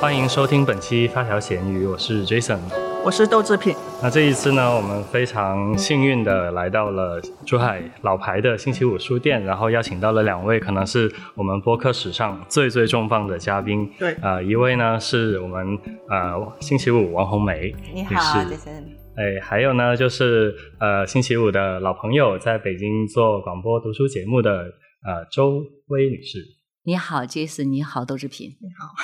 欢迎收听本期发条咸鱼，我是 Jason，我是豆制品。那这一次呢，我们非常幸运的来到了珠海老牌的星期五书店，然后邀请到了两位可能是我们播客史上最最重磅的嘉宾。对，呃，一位呢是我们呃星期五王红梅你好，Jason。哎，还有呢，就是呃，星期五的老朋友，在北京做广播读书节目的呃周薇女士。你好，Jason。你好，豆制品。你好。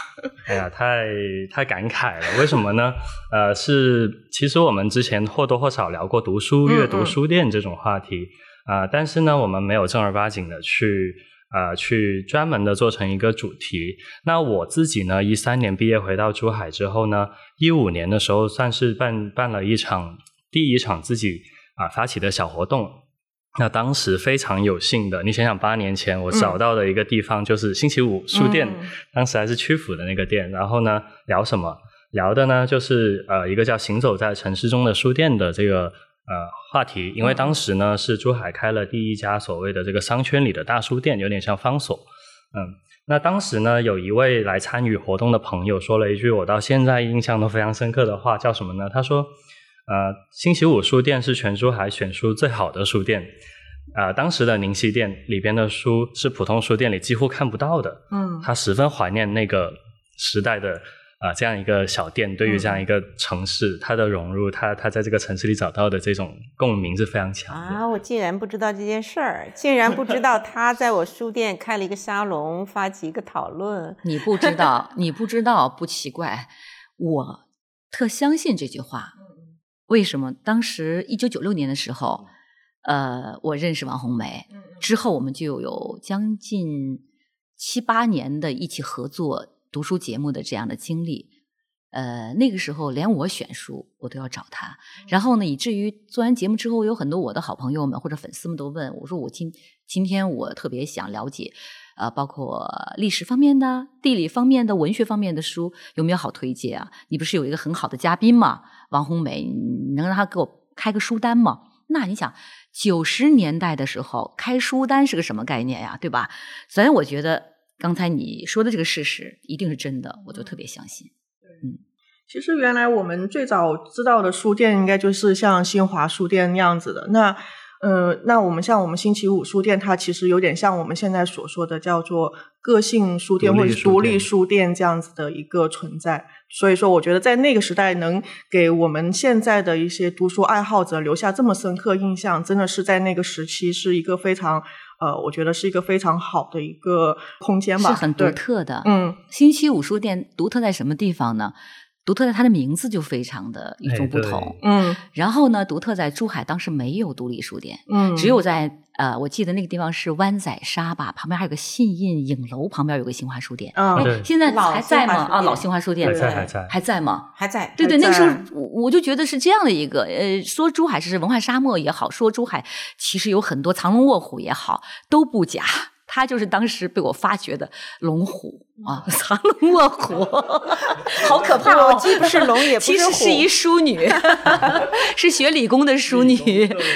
哎呀，太太感慨了，为什么呢？呃，是其实我们之前或多或少聊过读书、阅读、书店这种话题啊、但是呢，我们没有正儿八经的去。呃，去专门的做成一个主题。那我自己呢，一三年毕业回到珠海之后呢，一五年的时候算是办办了一场第一场自己啊、发起的小活动。那当时非常有幸的，你想想，八年前我找到的一个地方就是星期五书店，嗯当时还是曲阜的那个店。然后呢，聊什么？聊的呢就是呃一个叫“行走在城市中的书店”的这个呃话题。因为当时呢是珠海开了第一家所谓的这个商圈里的大书店，有点像方所。嗯，那当时呢有一位来参与活动的朋友说了一句我到现在印象都非常深刻的话，叫什么呢？他说。呃，星期五书店是全珠海选书最好的书店。呃，当时的宁西店里边的书是普通书店里几乎看不到的。嗯他十分怀念那个时代的啊、呃这样一个小店，对于这样一个城市，它的融入，他他在这个城市里找到的这种共鸣是非常强的。啊，我竟然不知道这件事儿，竟然不知道 他在我书店开了一个沙龙，发起一个讨论。你不知道，你不知道不奇怪。我特相信这句话。为什么？当时一九九六年的时候，呃，我认识王红梅，之后我们就有将近七八年的一起合作读书节目的这样的经历。呃，那个时候连我选书我都要找他，然后呢，以至于做完节目之后，有很多我的好朋友们或者粉丝们都问我说：“我今今天我特别想了解，呃，包括历史方面的、地理方面的、文学方面的书，有没有好推荐啊？你不是有一个很好的嘉宾吗？王红梅，你能让他给我开个书单吗？那你想，九十年代的时候开书单是个什么概念呀？对吧？所以我觉得刚才你说的这个事实一定是真的，我就特别相信。嗯其实原来我们最早知道的书店，应该就是像新华书店那样子的。那呃，那我们像我们星期五书店，它其实有点像我们现在所说的叫做个性书店或者是独立书店这样子的一个存在。所以说，我觉得在那个时代能给我们现在的一些读书爱好者留下这么深刻印象，真的是在那个时期是一个非常呃，我觉得是一个非常好的一个空间吧，是很独。特的。嗯，星期五书店独特在什么地方呢？独特在它的名字就非常的与众不同。嗯然后呢，独特在珠海当时没有独立书店，嗯，只有在呃，我记得那个地方是湾仔沙吧，旁边还有个信印影楼，旁边有个新华书店。嗯现在还在吗？啊，新华书店老新华书店还在还在。还在吗？还在，对对，那个时候我我就觉得是这样的一个，呃，说珠海是文化沙漠也好，说珠海其实有很多藏龙卧虎也好，都不假。它就是当时被我发掘的龙虎啊，藏龙卧虎，好可怕哦！我 既不是龙也不其是虎其实是一淑女，是学理工的淑女。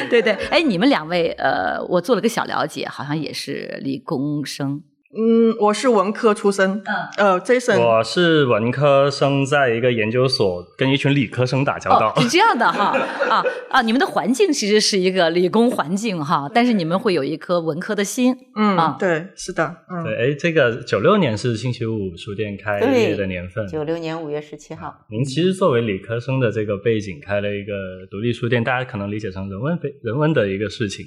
对对，哎，你们两位，呃，我做了个小了解，好像也是理工生。嗯，我是文科出身，嗯呃，Jason，我是文科生，在一个研究所跟一群理科生打交道。哦，是这样的哈，啊啊，你们的环境其实是一个理工环境哈，但是你们会有一颗文科的心。嗯，啊对，是的，嗯，对，哎，这个九六年是星期五书店开业的年份。九六年五月十七号。您其实作为理科生的这个背景，开了一个独立书店，大家可能理解成人文非人文的一个事情，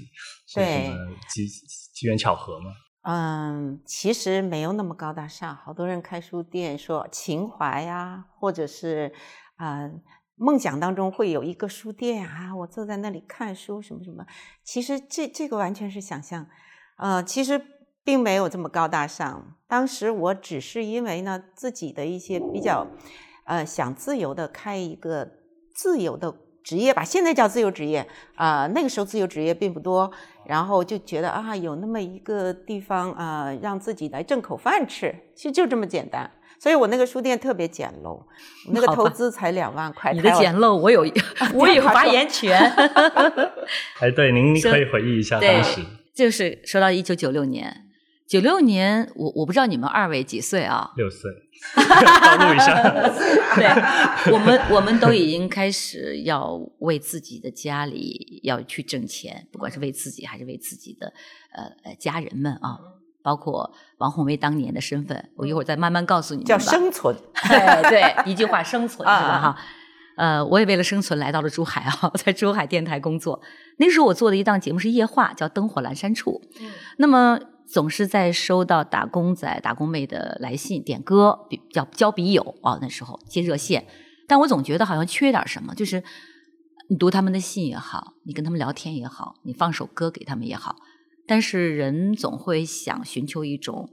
是对什么机机缘巧合吗？嗯，其实没有那么高大上。好多人开书店说情怀呀，或者是啊、梦想当中会有一个书店啊，我坐在那里看书什么什么。其实这这个完全是想象，呃，其实并没有这么高大上。当时我只是因为呢自己的一些比较，呃，想自由的开一个自由的职业吧，现在叫自由职业啊、那个时候自由职业并不多，然后就觉得啊，有那么一个地方啊、让自己来挣口饭吃，其实就这么简单。所以我那个书店特别简陋，那个投资才两万块。你的简陋，我有 我有发言权。哎，对，您可以回忆一下对当时。就是说到一九九六年，九六年，我我不知道你们二位几岁啊？六岁，暴露一下。对，我们我们都已经开始要为自己的家里要去挣钱，不管是为自己还是为自己的呃呃家人们啊，包括王红梅当年的身份，我一会儿再慢慢告诉你们。叫生存，对对，一句话生存是吧？哈。呃，我也为了生存来到了珠海啊，在珠海电台工作。那时候我做的一档节目是夜话，叫《灯火阑珊处》。嗯，那么总是在收到打工仔、打工妹的来信点歌，比叫交笔友啊。那时候接热线，但我总觉得好像缺点什么，就是你读他们的信也好，你跟他们聊天也好，你放首歌给他们也好，但是人总会想寻求一种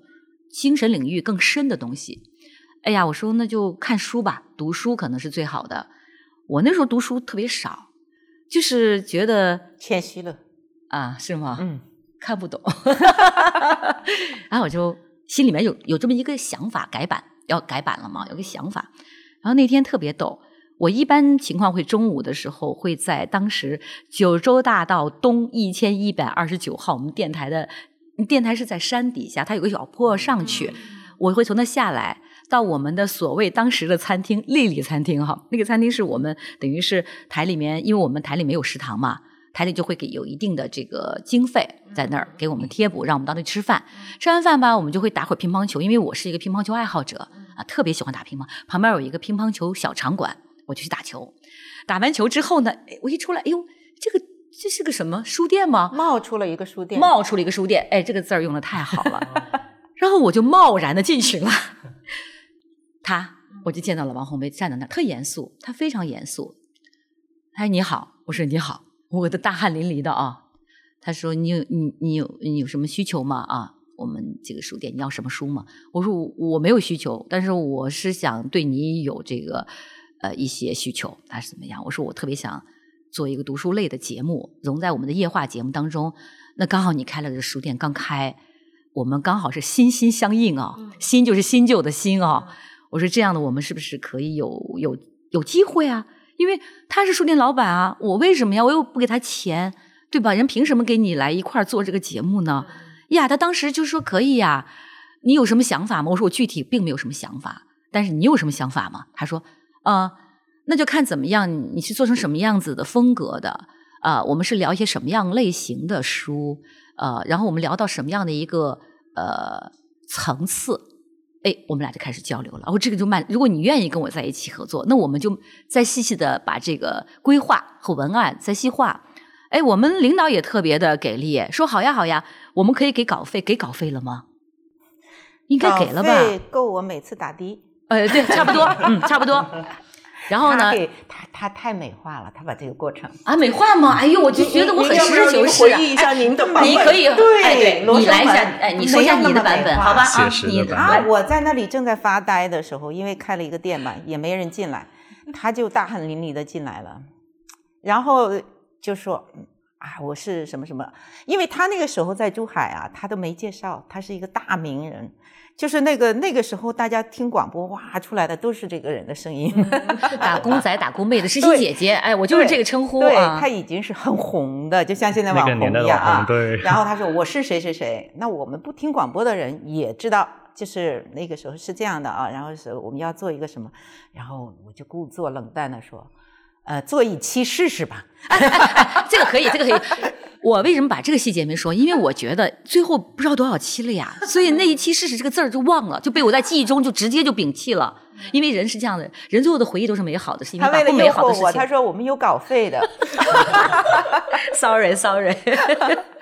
精神领域更深的东西。哎呀，我说那就看书吧，读书可能是最好的。我那时候读书特别少，就是觉得谦虚了啊，是吗？嗯，看不懂，然后我就心里面有有这么一个想法，改版要改版了嘛，有个想法。然后那天特别逗，我一般情况会中午的时候会在当时九州大道东一千一百二十九号，我们电台的电台是在山底下，它有个小坡上去，我会从那下来。到我们的所谓当时的餐厅丽丽餐厅哈，那个餐厅是我们等于是台里面，因为我们台里没有食堂嘛，台里就会给有一定的这个经费在那儿给我们贴补，让我们到那吃饭。吃完饭吧，我们就会打会乒乓球，因为我是一个乒乓球爱好者啊，特别喜欢打乒乓。旁边有一个乒乓球小场馆，我就去打球。打完球之后呢，我一出来，哎呦，这个这是个什么书店吗？冒出了一个书店，冒出了一个书店，哎，这个字儿用的太好了。然后我就贸然的进去了。他，我就见到了王红梅站在那儿，特严肃，他非常严肃。哎，你好，我说你好，我的大汗淋漓的啊。他说你有你你有你有什么需求吗？啊，我们这个书店你要什么书吗？我说我没有需求，但是我是想对你有这个呃一些需求。他是怎么样？我说我特别想做一个读书类的节目，融在我们的夜话节目当中。那刚好你开了这书店刚开，我们刚好是心心相印啊，心就是新旧的心啊。我说这样的，我们是不是可以有有有机会啊？因为他是书店老板啊，我为什么呀？我又不给他钱，对吧？人凭什么给你来一块儿做这个节目呢？呀，他当时就说可以呀。你有什么想法吗？我说我具体并没有什么想法，但是你有什么想法吗？他说啊，那就看怎么样，你是做成什么样子的风格的啊？我们是聊一些什么样类型的书呃，然后我们聊到什么样的一个呃层次？哎，我们俩就开始交流了。哦，这个就慢。如果你愿意跟我在一起合作，那我们就再细细的把这个规划和文案再细化。哎，我们领导也特别的给力，说好呀好呀，我们可以给稿费，给稿费了吗？应该给了吧？够我每次打的。呃，对，差不多，嗯，差不多。然后呢？他他太美化了，他把这个过程啊美化吗？哎呦，我就觉得我很实事求是。回忆一下您的版本，你可以对，你来一下，哎，你说一下你的版本，好吧？啊，你啊，我在那里正在发呆的时候，因为开了一个店嘛，也没人进来，他就大汗淋漓的进来了，然后就说啊，我是什么什么，因为他那个时候在珠海啊，他都没介绍，他是一个大名人。就是那个那个时候，大家听广播哇，出来的都是这个人的声音，打工仔、打工妹的实习姐姐，哎，我就是这个称呼啊。他已经是很红的，就像现在网红一样啊。然后他说我是谁谁谁，那我们不听广播的人也知道，就是那个时候是这样的啊。然后是我们要做一个什么，然后我就故作冷淡的说，呃，做一期试试吧。这个可以，这个可以。我为什么把这个细节没说？因为我觉得最后不知道多少期了呀，所以那一期试试这个字儿就忘了，就被我在记忆中就直接就摒弃了。因为人是这样的，人最后的回忆都是美好的，是因为不美好的事情。他说我们有稿费的，Sorry Sorry。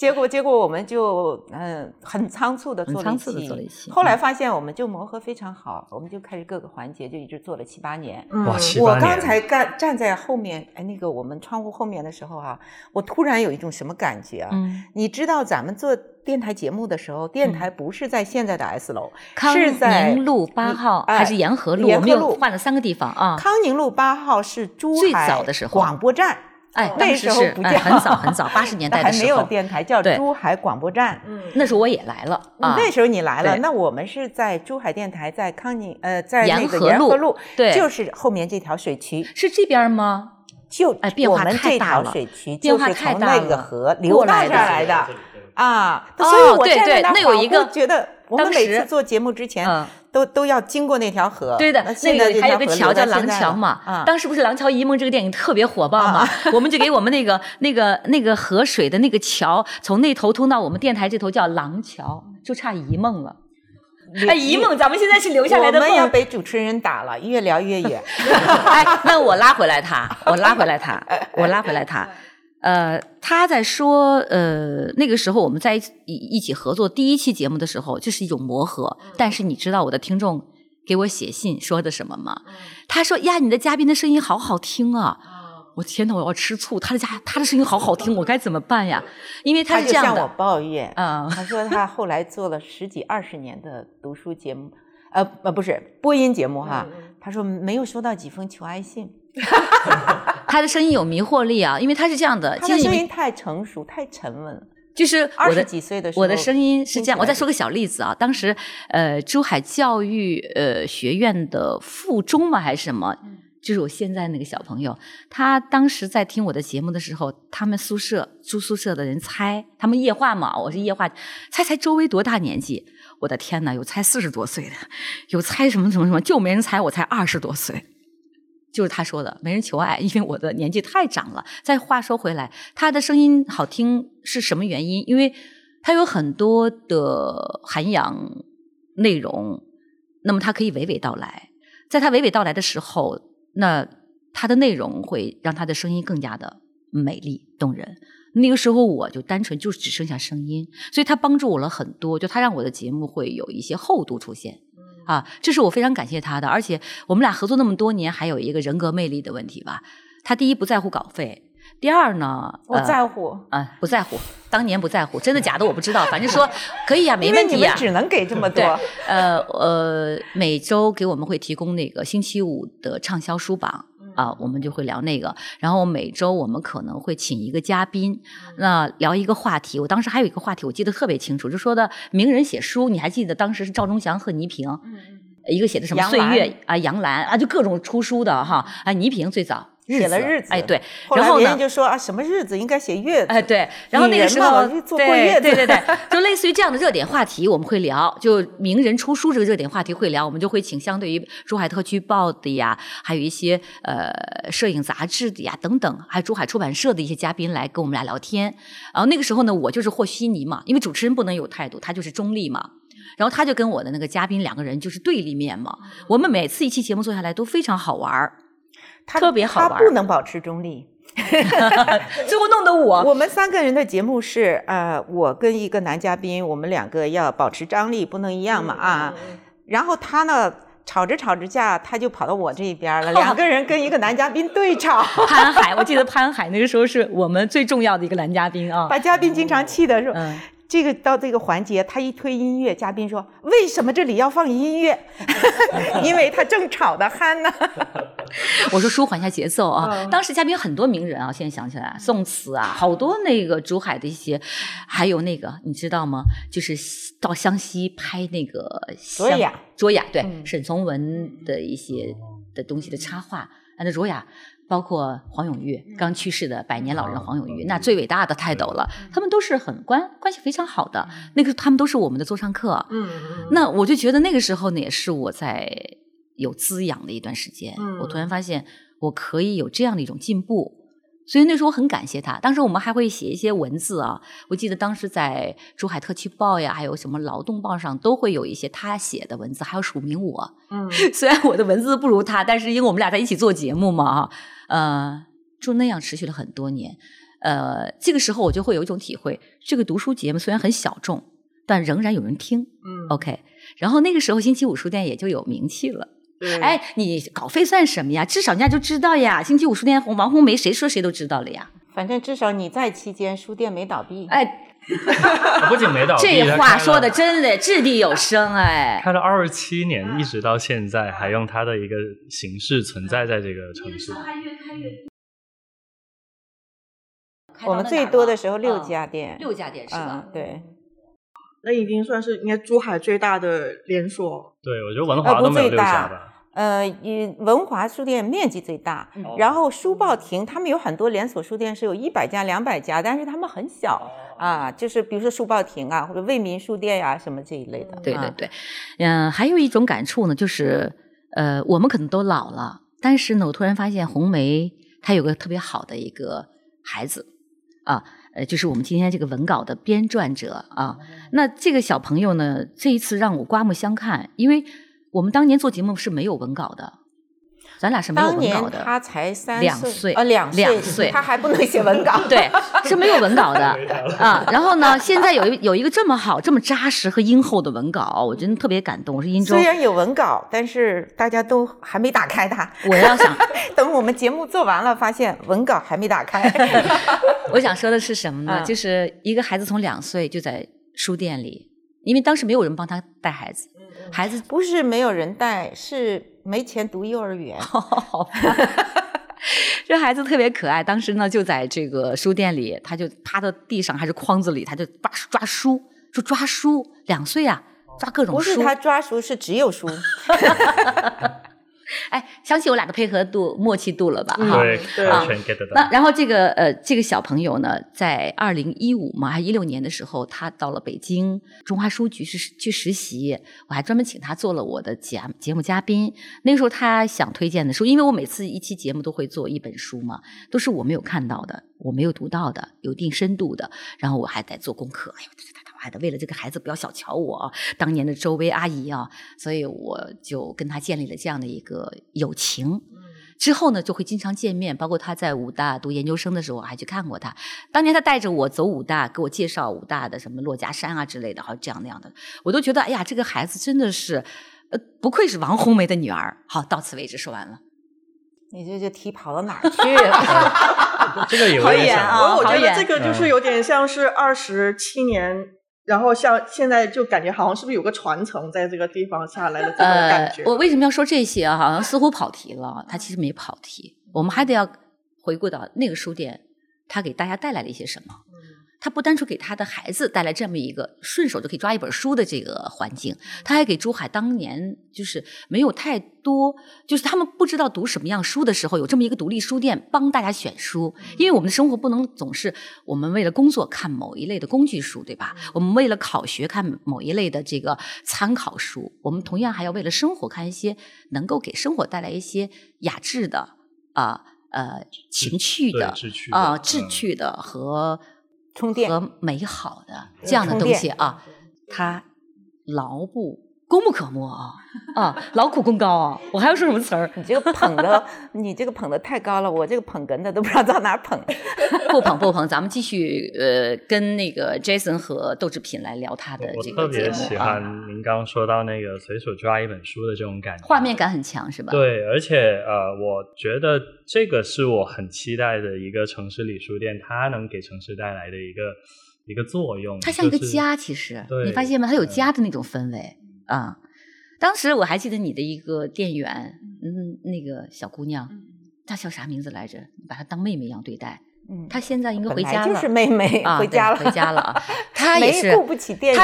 结果，结果我们就嗯很仓促的做了一期，后来发现我们就磨合非常好，我们就开始各个环节就一直做了七八年。哇，七八年！我刚才站站在后面，哎，那个我们窗户后面的时候啊，我突然有一种什么感觉啊？嗯，你知道咱们做电台节目的时候，电台不是在现在的 S 楼，是在宁路八号还是沿河路？沿河路换了三个地方啊。康宁路八号是珠海广播站。哎，那时候不叫很早很早，八十年代的时候还没有电台，叫珠海广播站。嗯，那时候我也来了。那时候你来了，那我们是在珠海电台，在康宁呃，在那个沿河路，对，就是后面这条水渠。是这边吗？就哎，变化太大了。变化太大了。那个河流到这儿来的。啊，哦所以我对对站在那那有一个觉得我们当每次做节目之前嗯都都要经过那条河。对的，那个还有个桥叫廊桥嘛，啊，当时不是《廊桥遗梦》这个电影特别火爆嘛，我们就给我们那个那个那个河水的那个桥，从那头通到我们电台这头叫廊桥，就差遗梦了。哎，遗梦，咱们现在是留下来的我们要。被主持人打了，越聊越远。哎，那我拉回来他，我拉回来他，我拉回来他。呃，他在说，呃，那个时候我们在一起一一起合作第一期节目的时候，就是一种磨合。但是你知道我的听众给我写信说的什么吗？他说：“呀，你的嘉宾的声音好好听啊！”我天呐，我要吃醋！他的家他的声音好好听，我该怎么办呀？因为他是这样的，抱怨，嗯他说他后来做了十几二十年的读书节目，呃呃不是播音节目哈，他说没有收到几封求爱信，他的声音有迷惑力啊，因为他是这样的。他的声音太成熟太沉稳了。就是二十我的几岁的时候，我的声音是这样，我再说个小例子啊。当时呃，珠海教育呃学院的附中嘛还是什么，就是我现在那个小朋友，他当时在听我的节目的时候，他们宿舍住宿舍的人猜，他们夜话嘛，我是夜话，猜猜周围多大年纪？我的天呐，有猜四十多岁的，有猜什么什么什么，就没人猜我才二十多岁。就是他说的，没人求爱，因为我的年纪太长了。再话说回来，他的声音好听是什么原因？因为他有很多的涵养内容，那么他可以娓娓道来。在他娓娓道来的时候，那他的内容会让他的声音更加的美丽动人。那个时候我就单纯就只剩下声音，所以他帮助我了很多，就他让我的节目会有一些厚度出现。啊，这是我非常感谢他的，而且我们俩合作那么多年，还有一个人格魅力的问题吧。他第一不在乎稿费，第二呢，我呃在乎，嗯、不在乎，当年不在乎，真的假的我不知道，反正说 可以呀、没问题呀、只能给这么多。，呃呃，每周给我们会提供那个星期五的畅销书榜啊，我们就会聊那个。然后每周我们可能会请一个嘉宾，那聊一个话题。我当时还有一个话题，我记得特别清楚，就说的名人写书，你还记得当时是赵忠祥和倪萍，一个写的什么岁月啊，杨澜啊，就各种出书的哈。啊，倪萍最早写了日子哎对，然后呢别人就说啊，什么日子应该写月子？哎，对，然后那个时候女人嘛就做过对月子对对对，就类似于这样的热点话题，我们会聊，就名人出书这个热点话题会聊，我们就会请相对于珠海特区报的呀，还有一些呃摄影杂志的呀等等，还有珠海出版社的一些嘉宾来跟我们俩聊天。然后那个时候呢，我就是和稀泥嘛，因为主持人不能有态度，他就是中立嘛。然后他就跟我的那个嘉宾两个人就是对立面嘛。我们每次一期节目做下来都非常好玩儿，他特别好玩他不能保持中立。最后弄得我我们三个人的节目是，呃，我跟一个男嘉宾，我们两个要保持张力，不能一样嘛啊。然后他呢，吵着吵着架，他就跑到我这边了，两个人跟一个男嘉宾对吵，潘海，我记得潘海那个时候是我们最重要的一个男嘉宾啊。把嘉宾经常气的说。嗯这个到这个环节，他一推音乐，嘉宾说：“为什么这里要放音乐？因为他正吵得酣呢。我说舒缓一下节奏啊。嗯当时嘉宾很多名人啊，现在想起来，宋词啊，好多那个竹海的一些，还有那个你知道吗？就是到湘西拍那个湘卓雅，卓雅对、嗯沈从文的一些的东西的插画，啊，那卓雅。包括黄永玉刚去世的百年老人黄永玉，那最伟大的泰斗了，他们都是很关关系非常好的，那个他们都是我们的座上客。嗯那我就觉得那个时候呢，也是我在有滋养的一段时间。嗯我突然发现我可以有这样的一种进步，所以那时候我很感谢他。当时我们还会写一些文字啊，我记得当时在珠海特区报呀，还有什么劳动报上都会有一些他写的文字，还有署名我。嗯 虽然我的文字不如他，但是因为我们俩在一起做节目嘛，哈，呃，就那样持续了很多年。呃，这个时候我就会有一种体会，这个读书节目虽然很小众，但仍然有人听。嗯 OK，然后那个时候星期五书店也就有名气了。对，哎，你稿费算什么呀？至少人家就知道呀。星期五书店红王红梅，谁说谁都知道了呀。反正至少你在期间，书店没倒闭。哎，不仅没倒闭，这话说的真的掷地有声哎。开了二十七年，一直到现在，还用它的一个形式存在在这个城市。我们最多的时候六嗯家店，六家店是吧？嗯，对，那已经算是应该珠海最大的连锁。对，我觉得文华都没有六家吧。呃，以文华书店面积最大，哦然后书报亭他们有很多连锁书店是有一百家、两百家，但是他们很小啊，就是比如说书报亭啊，或者为民书店呀、什么这一类的。啊，对对对，嗯、还有一种感触呢，就是呃，我们可能都老了，但是呢，我突然发现红梅她有个特别好的一个孩子啊，呃，就是我们今天这个文稿的编撰者啊。那这个小朋友呢，这一次让我刮目相看，因为我们当年做节目是没有文稿的，咱俩是没有文稿的。他才三两岁岁，呃，两两岁他还不能写文稿。对，是没有文稿的 啊。然后呢，现在有一有一个这么好、这么扎实和殷厚的文稿，我真的特别感动。我是殷州虽，然有文稿，但是大家都还没打开它。我要想等我们节目做完了，发现文稿还没打开。我想说的是什么呢？嗯就是一个孩子从两岁就在书店里，因为当时没有人帮他带孩子，孩子不是没有人带，是没钱读幼儿园。这孩子特别可爱，当时呢就在这个书店里，他就趴到地上还是筐子里，他就抓抓书，就抓书，两岁啊，抓各种书。不是他抓书，是只有书。哎，相信我俩的配合度、默契度了吧？哈、对，全 get 到。那然后这个呃，这个小朋友呢，在二零一五嘛，还一六年的时候，他到了北京中华书局是去实习，我还专门请他做了我的节节目嘉宾。那个时候他想推荐的书，因为我每次一期节目都会做一本书嘛，都是我没有看到的，我没有读到的，有一定深度的，然后我还得做功课。哎呦，为了这个孩子不要小瞧我啊，当年的周薇阿姨啊，所以我就跟他建立了这样的一个友情。之后呢，就会经常见面，包括他在武大读研究生的时候，我还去看过他。当年他带着我走武大，给我介绍武大的什么珞珈山啊之类的，好这样那样的，我都觉得，哎呀，这个孩子真的是，呃，不愧是王红梅的女儿。好，到此为止，说完了。你这这题跑到哪儿去了？这个有好点像远啊我我觉得这个就是有点像是二十七年，然后像现在就感觉好像是不是有个传承在这个地方下来的这种感觉？呃，我为什么要说这些啊？好像似乎跑题了，他其实没跑题。我们还得要回顾到那个书店，他给大家带来了一些什么。他不单纯给他的孩子带来这么一个顺手就可以抓一本书的这个环境，他还给珠海当年就是没有太多，就是他们不知道读什么样书的时候，有这么一个独立书店帮大家选书。因为我们的生活不能总是我们为了工作看某一类的工具书，对吧？我们为了考学看某一类的这个参考书，我们同样还要为了生活看一些能够给生活带来一些雅致的啊呃情趣的啊嗯志趣的和。充电。和美好的这样的东西啊，它牢不功不可没啊啊，劳苦功高啊！我还要说什么词儿？你这个捧的，你这个捧的太高了，我这个捧哏的都不知道到哪捧。不捧不捧，咱们继续呃，跟那个 Jason 和豆制品来聊他的这个节特别喜欢，您刚刚说到那个随手抓一本书的这种感觉，画面感很强是吧？，对，而且呃，我觉得这个是我很期待的一个城市里书店，它能给城市带来的一个一个作用。它像一个就是家，其实对你发现吗？它有嗯家的那种氛围啊。当时我还记得你的一个店员，嗯，那个小姑娘，她叫啥名字来着？你把她当妹妹一样对待。嗯，她现在应该回家了，就是妹妹啊，回家了，回家了啊。她也是顾不起店员，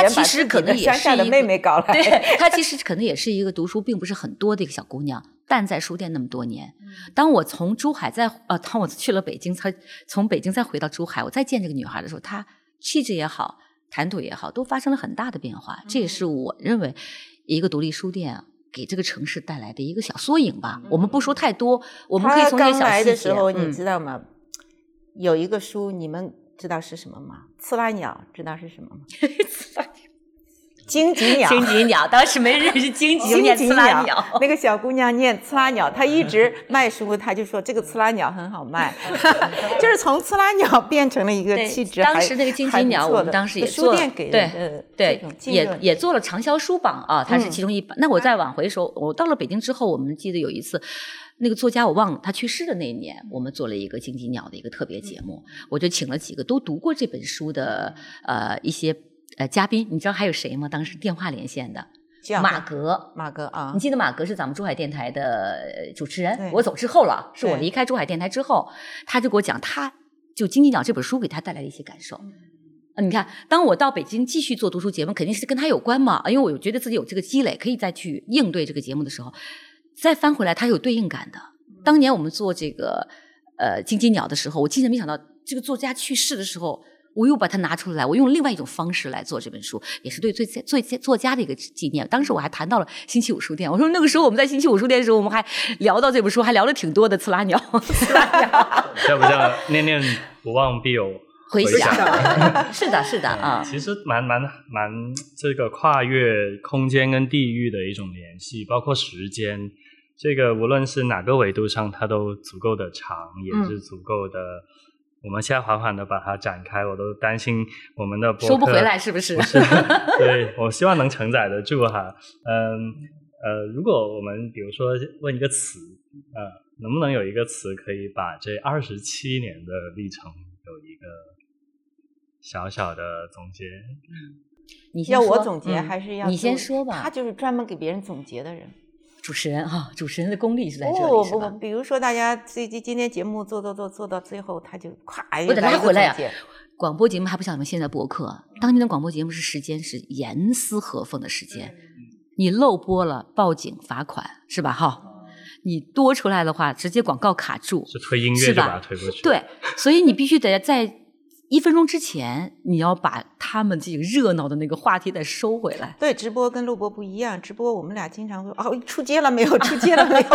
可能也是一个妹妹搞来。对，她其实可能也是一个读书并不是很多的一个小姑娘，但在书店那么多年。当我从珠海再呃，当我去了北京，才从北京再回到珠海，我再见这个女孩的时候，她气质也好，谈吐也好，都发生了很大的变化。这也是我认为一个独立书店啊。给这个城市带来的一个小缩影吧。我们不说太多，我们可以从这些刚来小细节。的时候，你嗯知道吗？有一个书，你们知道是什么吗？刺啦鸟，知道是什么吗？荆棘鸟。荆棘鸟，当时没认识荆棘，就念刺啦鸟，那个小姑娘念刺啦鸟，她一直卖书，她就说这个刺啦鸟很好卖，就是从刺啦鸟变成了一个气质当时那个荆棘鸟，我们当时也做了书店给对对也也做了畅销书榜啊，它是嗯其中一版。那我再往回说，我到了北京之后，我们记得有一次，那个作家我忘了他去世的那一年，我们做了一个荆棘鸟的一个特别节目，我就请了几个都读过这本书的呃一些呃嘉宾，你知道还有谁吗？当时电话连线的叫马格。马格啊你，记得马格是咱们珠海电台的呃主持人，我走之后了，是我离开珠海电台之后，他就给我讲，他就《金鸡鸟》这本书给他带来的一些感受。啊，你看，当我到北京继续做读书节目，肯定是跟他有关嘛，因为我觉得自己有这个积累，可以再去应对这个节目的时候，再翻回来，他有对应感的。当年我们做这个呃金鸡鸟的时候，我竟然没想到这个作家去世的时候，我又把它拿出来，我用另外一种方式来做这本书，也是对最最作家的一个纪念。当时我还谈到了星期五书店，我说那个时候我们在星期五书店的时候，我们还聊到这本书，还聊了挺多的。刺拉鸟，刺拉鸟，叫不叫念念不忘必有 回响？是的，是的啊。其实蛮蛮蛮这个跨越空间跟地域的一种联系，包括时间。这个无论是哪个维度上，它都足够的长，也是足够的。我们现在缓缓的把它展开，我都担心我们的收不回来，是不是？不是，对我希望能承载得住哈。嗯呃，如果我们比如说问一个词，呃，能不能有一个词可以把这二十七年的历程有一个小小的总结？嗯，你要我总结还是要你先说吧？他就是专门给别人总结的人。主持人哈，主持人的功力是在这里，是吧？比如说，大家最近今天节目做做做做到最后，他就咵我得拉回来呀。广播节目还不像我们现在播客，当年的广播节目是时间是严丝合缝的时间，你漏播了报警罚款是吧？哈，你多出来的话，直接广告卡住，是推音乐就把它推过去。对，所以你必须得在。一分钟之前，你要把他们这个热闹的那个话题再收回来。对，直播跟录播不一样。直播我们俩经常会哦，出街了没有？出街了没有？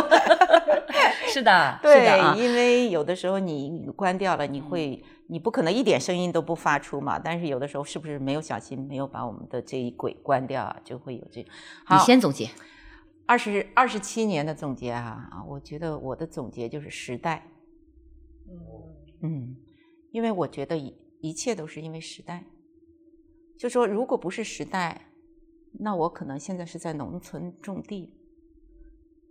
是的，对，因为有的时候你关掉了，你会你不可能一点声音都不发出嘛。但是有的时候是不是没有小心，没有把我们的这一轨关掉啊，就会有这。你先总结，二十二十七年的总结啊啊，我觉得我的总结就是时代。嗯。因为我觉得一一切都是因为时代，就说如果不是时代，那我可能现在是在农村种地。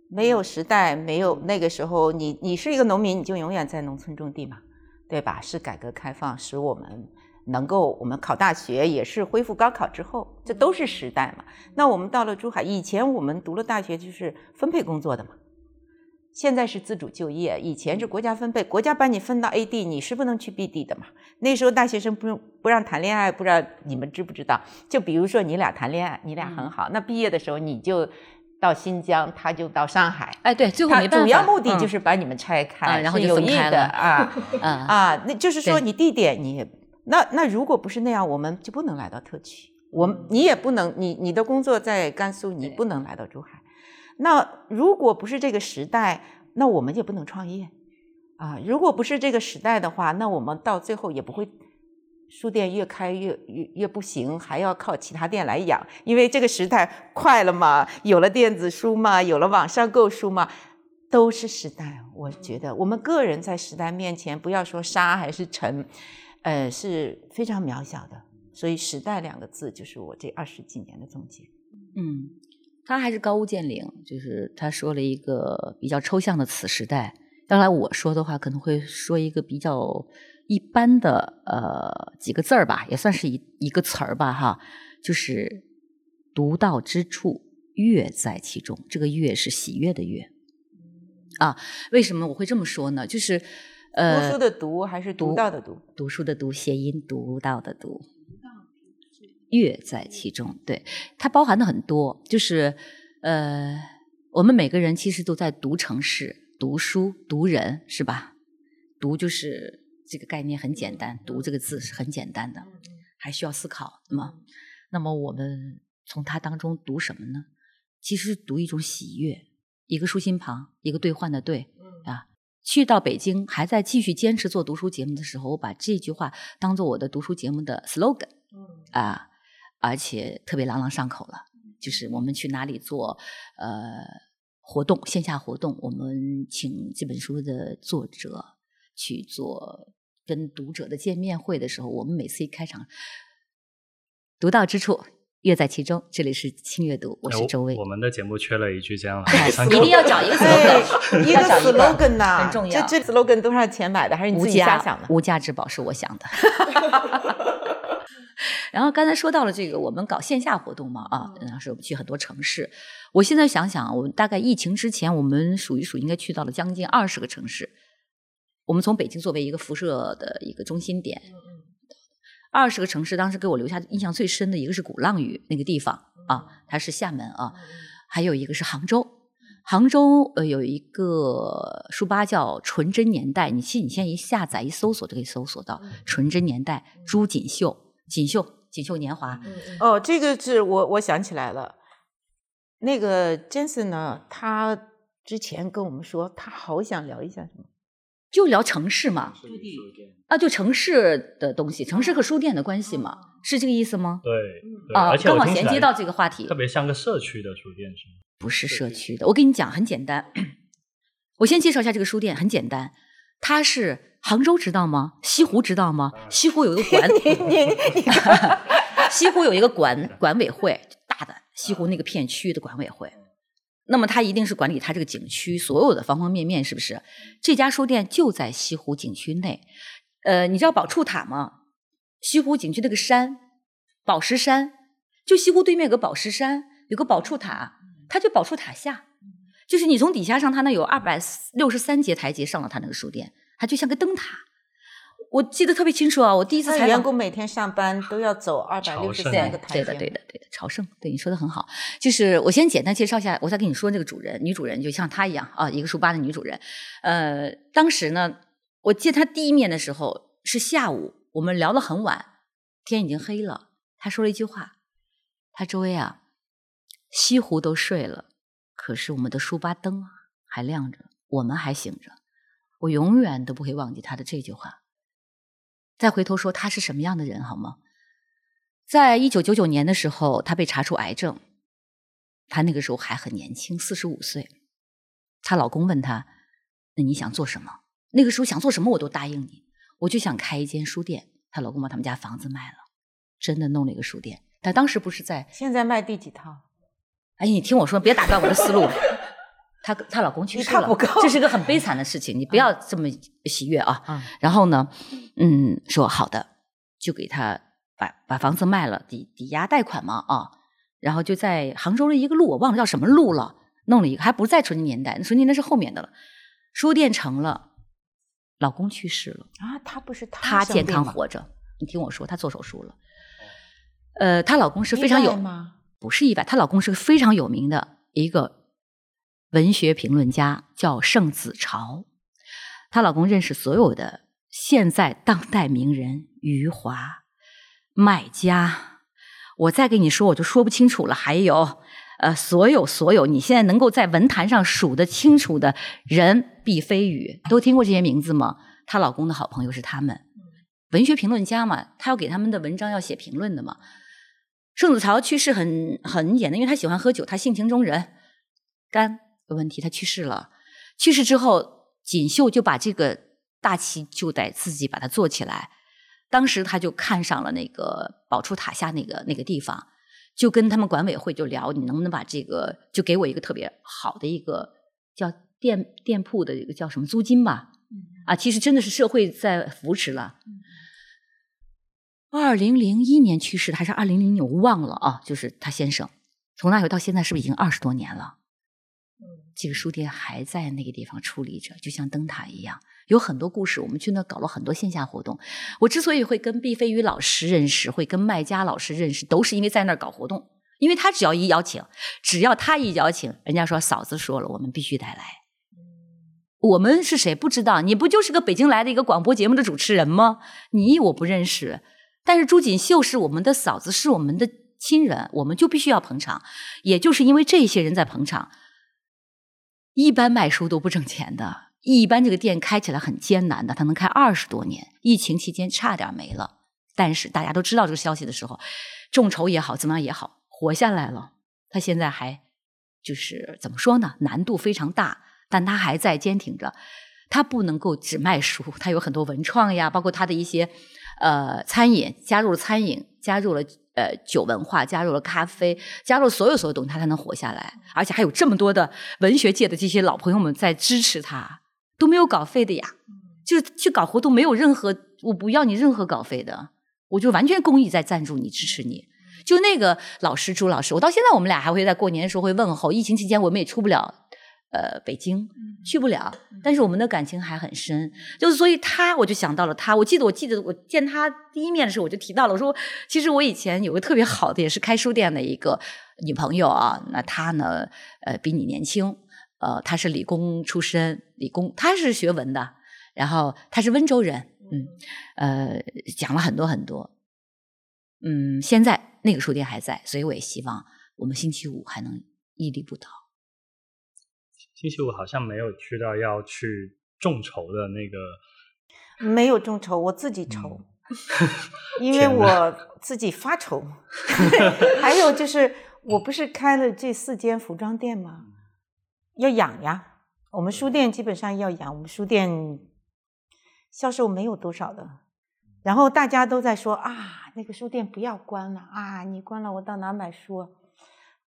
没有时代，没有那个时候，你你是一个农民，你就永远在农村种地嘛，对吧？是改革开放使我们能够我们考大学，也是恢复高考之后，这都是时代嘛。那我们到了珠海，以前我们读了大学就是分配工作的嘛。现在是自主就业，以前是国家分配，国家把你分到 A 地，你是不能去 B 地的嘛。那时候大学生不用不让谈恋爱，不知道你们知不知道？就比如说你俩谈恋爱，你俩很好，那毕业的时候你就到新疆，他就到上海。哎，对，最后没办法。主要目的就是把你们拆开，然后有意的啊 啊，那就是说你地点你那那如果不是那样，我们就不能来到特区，我你也不能，你你的工作在甘肃，你不能来到珠海。那如果不是这个时代，那我们也不能创业啊！如果不是这个时代的话，那我们到最后也不会书店越开越越越不行，还要靠其他店来养。因为这个时代快了嘛，有了电子书嘛，有了网上购书嘛，都是时代。我觉得我们个人在时代面前，不要说沙还是尘，呃，是非常渺小的。所以“时代”两个字就是我这二十几年的总结。嗯。他还是高屋建瓴，就是他说了一个比较抽象的词“时代”。当然，我说的话可能会说一个比较一般的呃几个字儿吧，也算是一一个词儿吧，哈，就是“独到之处，乐在其中”。这个“乐”是喜悦的“乐”啊。为什么我会这么说呢？就是呃，读书的“读”还是读到的“读”？读书的“读”谐音，读到的“读”。乐在其中，对它包含的很多，就是呃，我们每个人其实都在读城市、读书、读人，是吧？读就是这个概念很简单，读这个字是很简单的，还需要思考。那么，那么我们从它当中读什么呢？其实读一种喜悦，一个竖心旁，一个兑换的兑啊。去到北京，还在继续坚持做读书节目的时候，我把这句话当做我的读书节目的 slogan，啊。而且特别朗朗上口了，就是我们去哪里做呃活动，线下活动，我们请这本书的作者去做跟读者的见面会的时候，我们每次一开场，独到之处，乐在其中。这里是轻阅读，我是周薇。我们的节目缺了一句这样的，一定要找一个 slogan，一个 slogan 呐，很重要。这这 slogan 多少钱买的？还是你自己瞎想的？无价之宝是我想的。然后刚才说到了这个，我们搞线下活动嘛，啊，当时我们去很多城市。我现在想想，我们大概疫情之前，我们数一数，应该去到了将近二十个城市。我们从北京作为一个辐射的一个中心点，二十个城市，当时给我留下印象最深的一个是鼓浪屿那个地方啊，它是厦门啊，还有一个是杭州。杭州呃有一个书吧叫《纯真年代》，你现你现在一下载一搜索就可以搜索到《纯真年代》朱锦绣，锦绣锦绣年华。哦，这个是我我想起来了，那个 Jensen 呢，他之前跟我们说，他好想聊一下什么，就聊城市嘛，啊，就城市的东西，城市和书店的关系嘛，是这个意思吗？对，对啊而，且好衔接到这个话题特。别像个社区的书店是吗？不是社区的。我跟你讲，很简单。我先介绍一下这个书店，很简单，它是杭州知道吗？西湖知道吗？西湖有一个管 西湖有一个管管委会，大的西湖那个片区的管委会。那么它一定是管理它这个景区所有的方方面面，是不是？这家书店就在西湖景区内。呃，你知道宝触塔吗？西湖景区那个山，宝石山，就西湖对面有个宝石山，有个宝触塔，它就宝触塔下，就是你从底下上，它那有二百六十三节台阶上了它那个书店，它就像个灯塔。我记得特别清楚啊！我第一次那采访员工每天上班都要走二百六十三个台阶，对的，对的，对的，朝圣，对你说的很好。就是我先简单介绍一下，我再跟你说那个主人，女主人就像她一样啊，一个书吧的女主人。呃，当时呢，我见她第一面的时候是下午，我们聊得很晚，天已经黑了。她说了一句话，她周围啊，西湖都睡了，可是我们的书吧灯啊还亮着，我们还醒着。我永远都不会忘记他的这句话。再回头说他是什么样的人好吗？在一九九九年的时候，他被查出癌症，他那个时候还很年轻，四十五岁。她老公问她：“那你想做什么？”那个时候想做什么我都答应你，我就想开一间书店。她老公把他们家房子卖了，真的弄了一个书店。但当时不是在……现在卖第几套？哎，你听我说，别打断我的思路。她她老公去世了这是个很悲惨的事情，你不要这么喜悦啊。啊，然后呢，嗯，说好的，就给她把把房子卖了，抵抵押贷款嘛啊，然后就在杭州的一个路，我忘了叫什么路了，弄了一个，还不在纯金年代，纯金那是后面的了。书店成了，老公去世了，啊，她不是她健康活着。你听我说，她做手术了。呃，她老公是非常有？不是意外，她老公是个非常有名的一个文学评论家，叫盛子潮。她老公认识所有的现在当代名人，余华、麦家。我再跟你说，我就说不清楚了。还有，呃，所有所有你现在能够在文坛上数得清楚的人，毕飞宇，都听过这些名字吗？她老公的好朋友是他们，文学评论家嘛，他要给他们的文章要写评论的嘛。盛子潮去世很很简单，因为他喜欢喝酒，他性情中人，肝问题，他去世了。去世之后，锦绣就把这个大旗就得自己把它做起来。当时他就看上了那个宝珠塔下那个那个地方，就跟他们管委会就聊，你能不能把这个就给我一个特别好的一个叫店店铺的一个叫什么租金吧？啊，其实真的是社会在扶持了。二零零一年去世的还是二零零年，我忘了啊。就是他先生，从那以后到现在是不是已经二十多年了？这个书店还在那个地方矗立着，就像灯塔一样，有很多故事。我们去那搞了很多线下活动。我之所以会跟毕飞宇老师认识，会跟麦家老师认识，都是因为在那儿搞活动。因为他只要一邀请，只要他一邀请，人家说嫂子说了，我们必须得来。我们是谁不知道？你不就是个北京来的一个广播节目的主持人吗？你我不认识，但是朱锦绣是我们的嫂子，是我们的亲人，我们就必须要捧场。也就是因为这些人在捧场，一般卖书都不挣钱的，一般这个店开起来很艰难的，它能开二十多年，疫情期间差点没了。但是大家都知道这个消息的时候，众筹也好，怎么样也好，活下来了。他现在还就是怎么说呢？难度非常大，但他还在坚挺着。他不能够只卖书，他有很多文创呀，包括他的一些呃餐饮，加入了餐饮，加入了呃酒文化，加入了咖啡，加入所有所有东西，他才能活下来。而且还有这么多的文学界的这些老朋友们在支持他，都没有稿费的呀。就是去搞活动没有任何，我不要你任何稿费的，我就完全公益在赞助你、支持你。就那个老师朱老师，我到现在我们俩还会在过年的时候会问候。疫情期间我们也出不了呃北京，去不了，但是我们的感情还很深。就是所以他，我就想到了他。我记得我记得我见他第一面的时候，我就提到了，我说其实我以前有个特别好的，也是开书店的一个女朋友啊。那她呢，呃，比你年轻。呃，她是理工出身，理工她是学文的，然后她是温州人，嗯，呃，讲了很多很多。嗯，现在那个书店还在，所以我也希望我们星期五还能屹立不倒。星期五好像没有去到要去众筹的那个，没有众筹，我自己筹，嗯因 为我自己发愁。还有就是，我不是开了这四间服装店吗？要养呀，我们书店基本上要养，我们书店销售没有多少的。然后大家都在说啊，那个书店不要关了啊，你关了我到哪买书啊？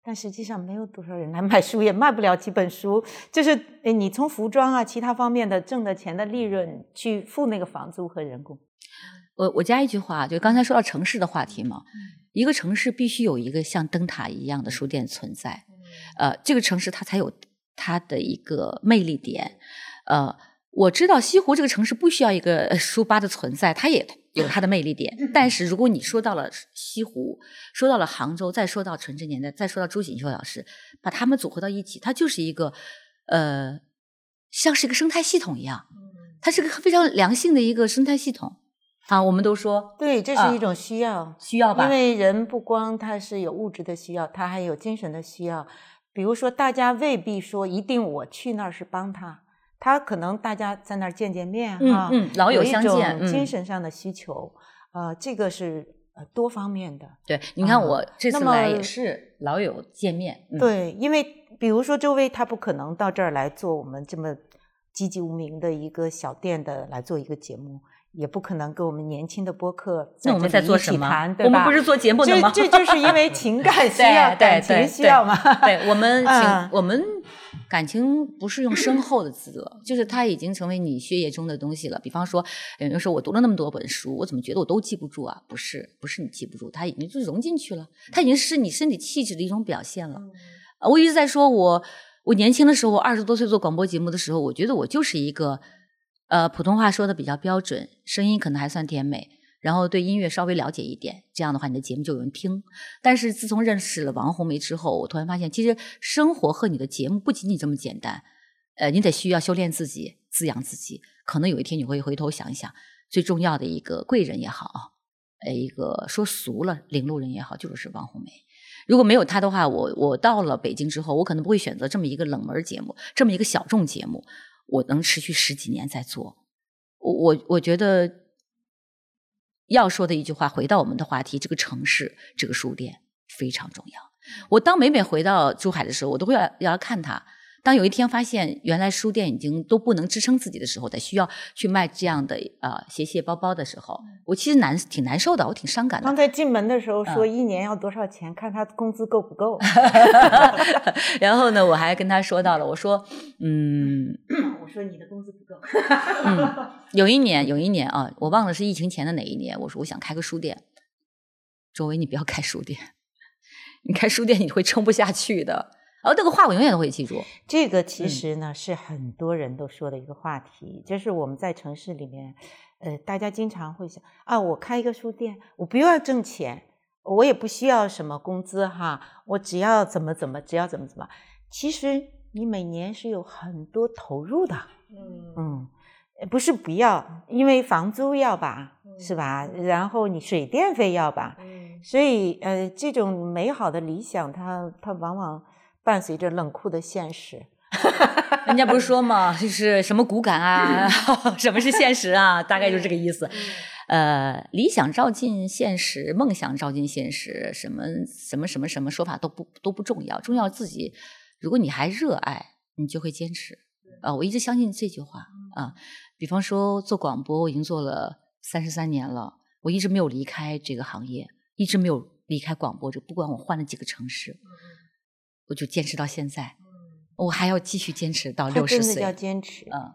但实际上没有多少人来买书，也卖不了几本书。就是诶你从服装啊其他方面的挣的钱的利润去付那个房租和人工。我我加一句话，就刚才说到城市的话题嘛，一个城市必须有一个像灯塔一样的书店存在，呃，这个城市它才有它的一个魅力点。呃，我知道西湖这个城市不需要一个呃书吧的存在，它也有它的魅力点。但是如果你说到了西湖，说到了杭州，再说到纯真年代，再说到朱锦绣老师，把他们组合到一起，它就是一个呃，像是一个生态系统一样，它是个非常良性的一个生态系统。啊，我们都说对，这啊是一种需要。需要吧？因为人不光他是有物质的需要，他还有精神的需要。比如说，大家未必说一定我去那儿是帮他，他可能大家在那儿见见面嗯哈，嗯老友相见嗯精神上的需求，呃，这个是呃多方面的。对，你看啊我这次来也是老友见面，嗯、对，因为比如说周薇，他不可能到这儿来做我们这么籍籍无名的一个小店的来做一个节目，也不可能跟我们年轻的播客那我们在做什么？我们不是做节目的吗？这这就是因为情感需要，对感对情需要嘛。对我们情、嗯我们感情不是用深厚的字了，就是它已经成为你血液中的东西了。比方说，有人说我读了那么多本书，我怎么觉得我都记不住啊？不是，不是你记不住，它已经就融进去了，它已经是你身体气质的一种表现了。呃我一直在说我，我年轻的时候，我二十多岁做广播节目的时候，我觉得我就是一个，呃，普通话说的比较标准，声音可能还算甜美，然后对音乐稍微了解一点，这样的话你的节目就有人听。但是自从认识了王红梅之后，我突然发现，其实生活和你的节目不仅仅这么简单，呃，你得需要修炼自己，滋养自己。可能有一天你会回头想一想，最重要的一个贵人也好，呃，一个说俗了领路人也好，就是王红梅。如果没有他的话，我我到了北京之后，我可能不会选择这么一个冷门节目，这么一个小众节目，我能持续十几年在做。我我我觉得要说的一句话，回到我们的话题，这个城市，这个书店非常重要。我当每每回到珠海的时候，我都会要要来看它。当有一天发现原来书店已经都不能支撑自己的时候，得需要去卖这样的呃鞋鞋包包的时候，我其实难挺难受的，我挺伤感的刚。才进门的时候嗯说一年要多少钱，看他工资够不够。然后呢，我还跟他说到了，我说，嗯我说你的工资不够。嗯，有一年有一年啊，我忘了是疫情前的哪一年，我说我想开个书店，周围你不要开书店，你开书店你会撑不下去的。哦，这个话我永远都会记住。这个嗯其实呢、是很多人都说的一个话题，就是我们在城市里面，呃，大家经常会想啊，我开一个书店，我不要挣钱，我也不需要什么工资哈，我只要怎么怎么，只要怎么怎么。其实你每年是有很多投入的，嗯嗯，呃不是不要，因为房租要吧，是吧？然后你水电费要吧，嗯所以呃，这种美好的理想，它它往往伴随着冷酷的现实。人家不是说嘛，就是什么骨感啊，什么是现实啊，大概就是这个意思。呃，理想照进现实，梦想照进现实，什么什么什么什么说法都不都不重要，重要自己。如果你还热爱，你就会坚持。啊、我一直相信这句话啊。比方说做广播，我已经做了三十三年了，我一直没有离开这个行业，一直没有离开广播这，不管我换了几个城市，我就坚持到现在。我还要继续坚持到他六十岁真的叫，坚持。嗯，嗯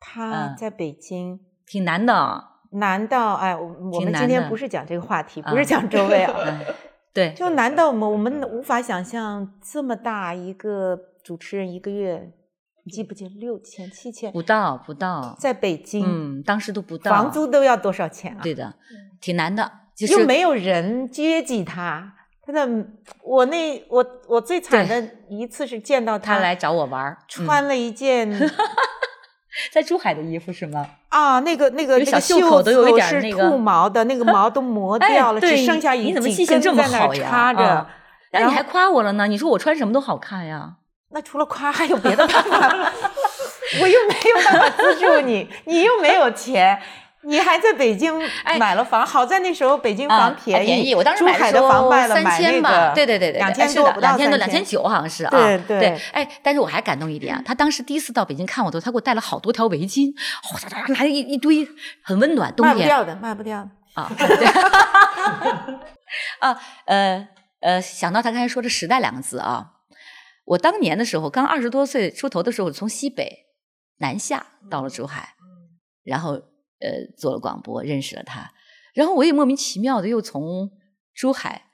他在北京，挺难的。难道哎，我我们今天不是讲这个话题，啊不是讲周薇啊，嗯，对，就难道我们我们无法想象这么大一个主持人一个月，你记不记得六千七千，不到不到，在北京，嗯，当时都不到房租都要多少钱啊？对的，挺难的，就是又没有人接济他，真的，我那我我最惨的一次是见到他来找我玩儿，穿了一件 在珠海的衣服是吗？啊，那个那个那个袖口都有一点那个兔毛的，那个毛都磨 掉了，只剩下一几根在那插着。那你还夸我了呢？你说我穿什么都好看呀？那除了夸还有别的办法？我又没有办法资助你，你又没有钱，你还在北京 买了房。好在那时候北京房便宜，我当时买的房卖了三千吧，对对对对，两千多两千多两千九好像是啊。对对。哎，但是我还感动一点啊，他当时第一次到北京看我的时候，他给我带了好多条围巾，哗啦啦拿了一一堆，很温暖。冬天卖不掉的，卖不掉的啊。啊，呃呃，想到他刚才说的“时代”两个字啊。我当年的时候，刚二十多岁出头的时候，从西北南下到了珠海，然后呃做了广播，认识了他，然后我也莫名其妙的又从珠海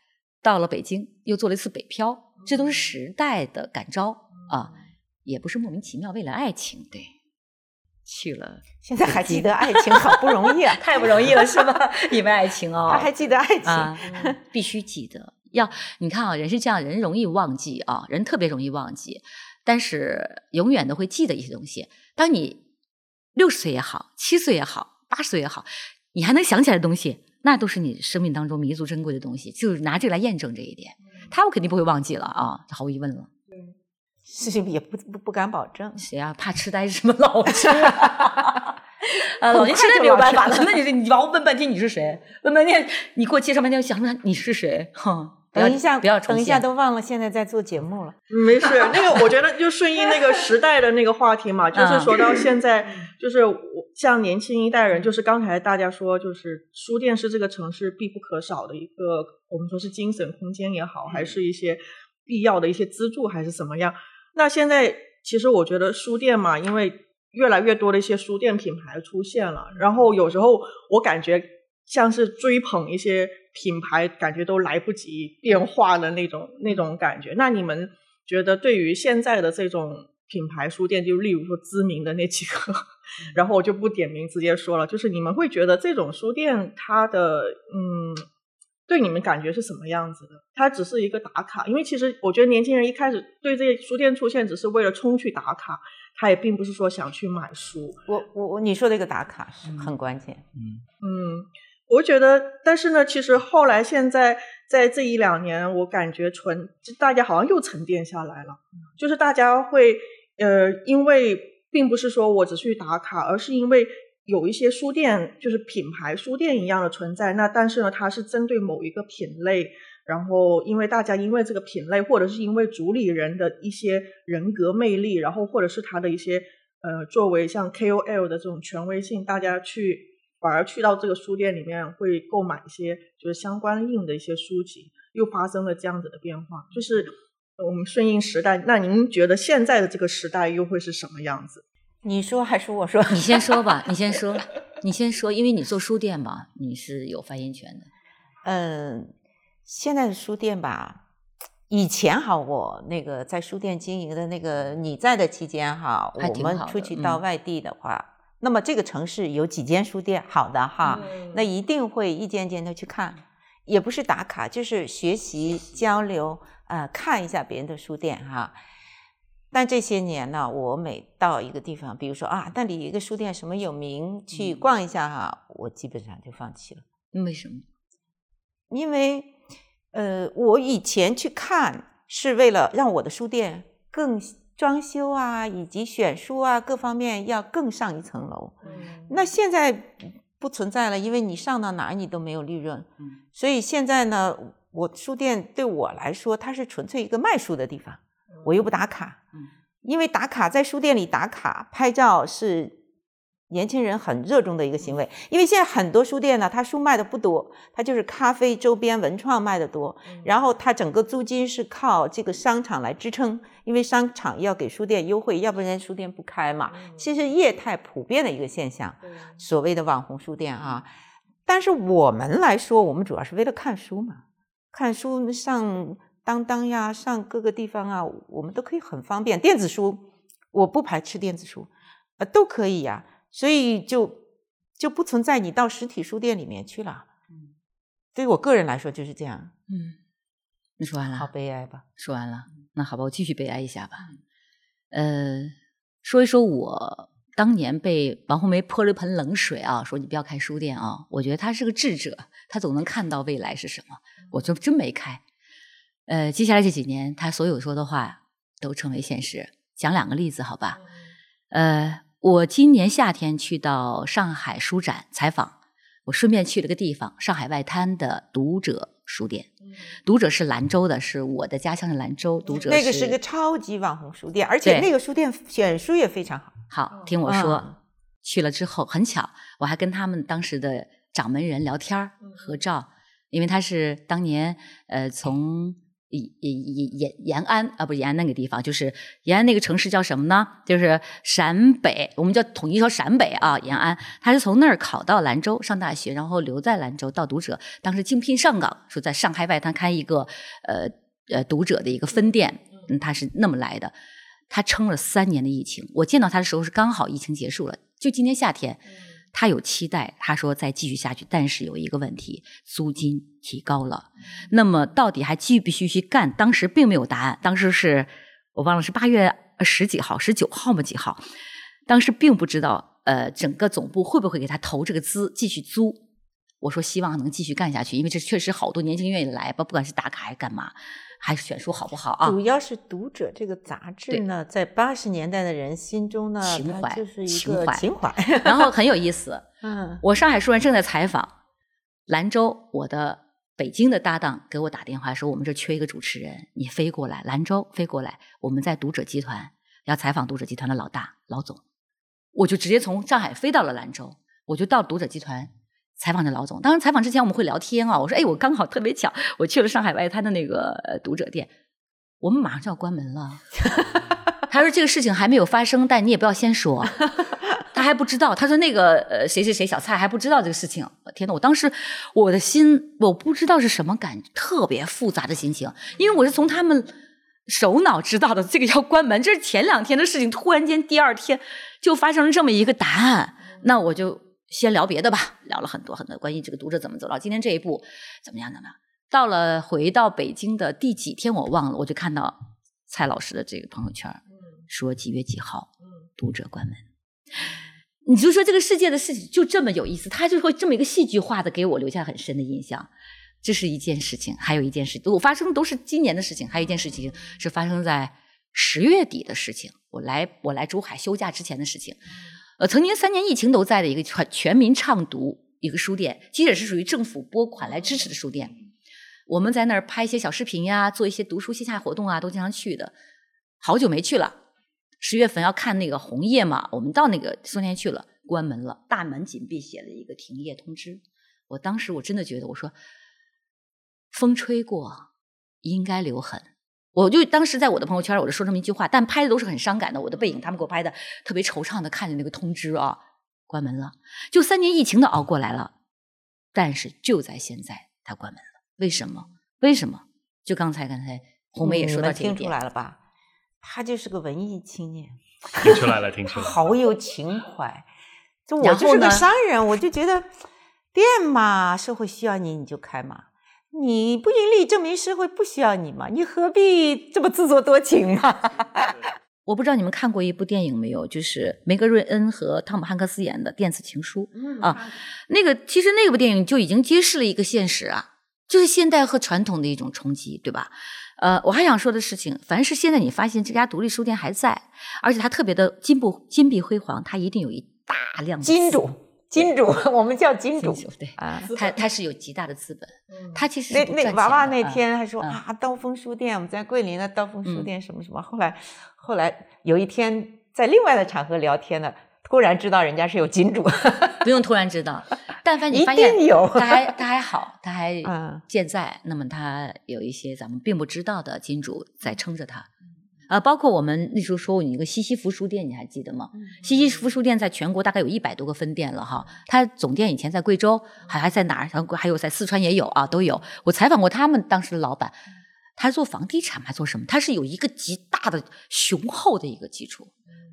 到了北京，又做了一次北漂，这都是时代的感召啊，也不是莫名其妙，为了爱情，对，去了。现在还记得爱情，好不容易啊，太不容易了，是吧？因为爱情哦，他还记得爱情，必须记得。要你看啊，人是这样，人容易忘记啊，人特别容易忘记，但是永远都会记得一些东西。当你六十岁也好，七岁也好，八十岁也好，你还能想起来的东西，那都是你生命当中弥足珍贵的东西。就是拿这个来验证这一点，他我肯定不会忘记了啊，毫无疑问了。对，是 也不不不敢保证。谁啊？怕痴呆是什么老痴？啊，老年痴呆没有办法了。那你你把我问半天你是谁？问半天你给我介绍半天，我想想你是谁？哈。等一下，不要等一下，都忘了现在在做节目了。没事，那个我觉得就顺应那个时代的那个话题嘛，就是说到现在，就是我像年轻一代人，就是刚才大家说，就是书店是这个城市必不可少的一个，我们说是精神空间也好，还是一些必要的一些资助，还是怎么样？那现在其实我觉得书店嘛，因为越来越多的一些书店品牌出现了，然后有时候我感觉像是追捧一些。品牌感觉都来不及变化的那种那种感觉。那你们觉得对于现在的这种品牌书店，就例如说知名的那几个，然后我就不点名直接说了，就是你们会觉得这种书店它的嗯，对你们感觉是什么样子的？它只是一个打卡，因为其实我觉得年轻人一开始对这些书店出现只是为了冲去打卡，他也并不是说想去买书。我我我，你说的一个打卡是很关键。嗯嗯。我觉得，但是呢，其实后来现在在这一两年，我感觉纯大家好像又沉淀下来了，就是大家会呃，因为并不是说我只去打卡，而是因为有一些书店就是品牌书店一样的存在。那但是呢，它是针对某一个品类，然后因为大家因为这个品类，或者是因为主理人的一些人格魅力，然后或者是他的一些呃，作为像 KOL 的这种权威性，大家去。反而去到这个书店里面会购买一些就是相关应的一些书籍，又发生了这样子的变化。就是我们顺应时代，那您觉得现在的这个时代又会是什么样子？你说还是我说？你先说吧，你先说，你先说，因为你做书店嘛，你是有发言权的。嗯，现在的书店吧，以前哈，我那个在书店经营的那个你在的期间哈，我们出去到外地的话。那么这个城市有几间书店，好的哈，那一定会一间间的去看，也不是打卡，就是学习交流，呃，看一下别人的书店哈。但这些年呢，我每到一个地方，比如说啊，那里一个书店什么有名，去逛一下哈，我基本上就放弃了。为什么？因为呃，我以前去看是为了让我的书店更。装修啊，以及选书啊，各方面要更上一层楼。那现在不存在了，因为你上到哪儿你都没有利润。所以现在呢，我书店对我来说，它是纯粹一个卖书的地方，我又不打卡。因为打卡在书店里打卡拍照是。年轻人很热衷的一个行为，因为现在很多书店呢，它书卖的不多，它就是咖啡周边文创卖的多，然后它整个租金是靠这个商场来支撑，因为商场要给书店优惠，要不然书店不开嘛。其实业态普遍的一个现象，所谓的网红书店啊，但是我们来说，我们主要是为了看书嘛，看书上当当呀，上各个地方啊，我们都可以很方便。电子书我不排斥电子书，呃，都可以呀。所以就就不存在你到实体书店里面去了。嗯对于我个人来说就是这样。嗯，你说完了？好悲哀吧？说完了，那好吧，我继续悲哀一下吧。呃，说一说我当年被王红梅泼了一盆冷水啊，说你不要开书店啊。我觉得他是个智者，他总能看到未来是什么。我就真没开。呃，接下来这几年，他所有说的话都成为现实。讲两个例子，好吧？呃，我今年夏天去到上海书展采访，我顺便去了个地方——上海外滩的读者书店。读者是兰州的，是我的家乡是兰州。读者那个是个超级网红书店，而且那个书店选书也非常好。好，听我说，去了之后很巧，我还跟他们当时的掌门人聊天合照，因为他是当年呃从。延延延安啊，不是延安那个地方，就是延安那个城市叫什么呢？就是陕北，我们叫统一说陕北啊。延安，他是从那儿考到兰州上大学，然后留在兰州到读者，当时竞聘上岗，说在上海外滩开一个呃呃读者的一个分店，嗯，他是那么来的。他撑了三年的疫情，我见到他的时候是刚好疫情结束了，就今年夏天。他有期待，他说再继续下去，但是有一个问题，租金提高了。那么到底还继不继续干？当时并没有答案。当时是我忘了是八月十几号、十九号吗？几号？当时并不知道，呃，整个总部会不会给他投这个资继续租？我说希望能继续干下去，因为这确实好多年轻人愿意来吧，不管是打卡还是干嘛。还是选书好不好啊？主要是《读者》这个杂志呢，在八十年代的人心中呢，情怀就是一个情怀。然后很有意思，嗯，我上海书人正在采访兰州，我的北京的搭档给我打电话说，我们这缺一个主持人，你飞过来，兰州飞过来，我们在《读者》集团要采访《读者》集团的老大老总，我就直接从上海飞到了兰州，我就到《读者》集团。采访的老总，当然采访之前我们会聊天啊。我说，哎，我刚好特别巧，我去了上海外滩的那个读者店，我们马上就要关门了。他说这个事情还没有发生，但你也不要先说，他还不知道。他说那个呃谁谁谁小蔡还不知道这个事情。天呐，我当时我的心我不知道是什么感，特别复杂的心情，因为我是从他们首脑知道的这个要关门，这是前两天的事情，突然间第二天就发生了这么一个答案，那我就。先聊别的吧，聊了很多很多关于这个读者怎么走到今天这一步，怎么样怎么样？到了回到北京的第几天我忘了，我就看到蔡老师的这个朋友圈，说几月几号读者关门。你就说这个世界的事情就这么有意思，他就会这么一个戏剧化的给我留下很深的印象。这是一件事情，还有一件事，我发生都是今年的事情，还有一件事情是发生在十月底的事情。我来我来珠海休假之前的事情。呃，曾经三年疫情都在的一个全全民畅读一个书店，即使是属于政府拨款来支持的书店，我们在那儿拍一些小视频呀，做一些读书线下活动啊，都经常去的。好久没去了，十月份要看那个红叶嘛，我们到那个书店去了，关门了，大门紧闭，写了一个停业通知。我当时我真的觉得，我说风吹过，应该留痕。我就当时在我的朋友圈，我就说这么一句话，但拍的都是很伤感的，我的背影，他们给我拍的特别惆怅的，看着那个通知啊，关门了，就三年疫情的熬过来了，但是就在现在，他关门了，为什么？为什么？就刚才刚才红梅也说到这听出来了吧？他就是个文艺青年，听出来了，听出来了，好有情怀。就我就是个商人，我就觉得店嘛，社会需要你，你就开嘛。你不盈利，证明社会不需要你嘛？你何必这么自作多情嘛？我不知道你们看过一部电影没有，就是梅格瑞恩和汤姆汉克斯演的《电子情书》啊。那个其实那部电影就已经揭示了一个现实啊，就是现代和传统的一种冲击，对吧？呃，我还想说的事情，凡是现在你发现这家独立书店还在，而且它特别的金不金碧辉煌，它一定有一大量的金主。金主，我们叫金主，对。啊，他他是有极大的资本，他其实那那娃娃那天还说啊，刀锋书店，我们在桂林的刀锋书店什么什么，后来后来有一天在另外的场合聊天呢，突然知道人家是有金主，不用突然知道，但凡你发现有，他还他还好，他还 健在，那么他有一些咱们并不知道的金主在撑着他。啊，包括我们那时候说过，你那个西西弗书店，你还记得吗？西西弗书店在全国大概有一百多个分店了哈。它总店以前在贵州，还还在哪儿？还还有在四川也有啊，都有。我采访过他们当时的老板，他做房地产还做什么？他是有一个极大的雄厚的一个基础。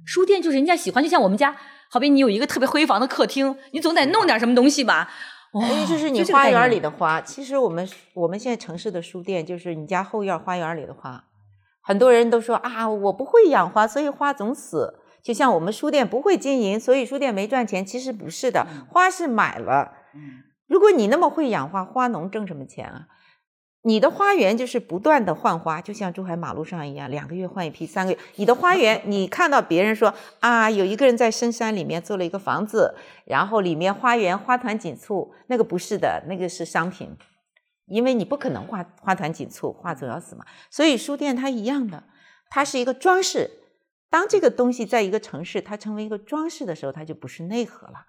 书店就是人家喜欢，就像我们家，好比你有一个特别辉煌的客厅，你总得弄点什么东西吧。哎，就是你花园里的花。其实我们我们现在城市的书店，就是你家后院花园里的花。很多人都说啊，我不会养花，所以花总死。就像我们书店不会经营，所以书店没赚钱。其实不是的，花是买了。如果你那么会养花，花农挣什么钱啊？你的花园就是不断的换花，就像珠海马路上一样，两个月换一批，三个月。你的花园，你看到别人说啊，有一个人在深山里面做了一个房子，然后里面花园花团锦簇，那个不是的，那个是商品，因为你不可能画花团锦簇，画总要死嘛。所以书店它一样的，它是一个装饰。当这个东西在一个城市它成为一个装饰的时候，它就不是内核了。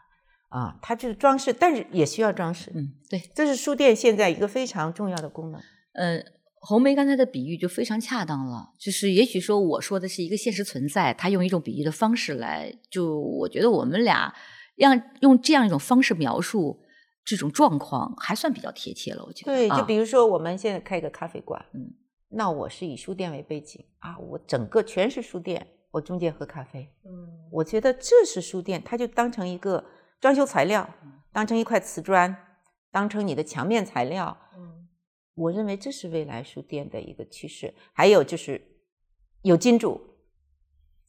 啊，它就是装饰，但是也需要装饰。嗯，对，这是书店现在一个非常重要的功能。嗯，红梅刚才的比喻就非常恰当了，就是也许说我说的是一个现实存在，他用一种比喻的方式来，就我觉得我们俩让用这样一种方式描述这种状况，还算比较贴切了。我觉得，对，就比如说我们现在开一个咖啡馆，嗯，那我是以书店为背景啊，我整个全是书店，我中间喝咖啡，嗯，我觉得这是书店，它就当成一个。装修材料当成一块瓷砖，当成你的墙面材料，嗯，我认为这是未来书店的一个趋势。还有就是有金主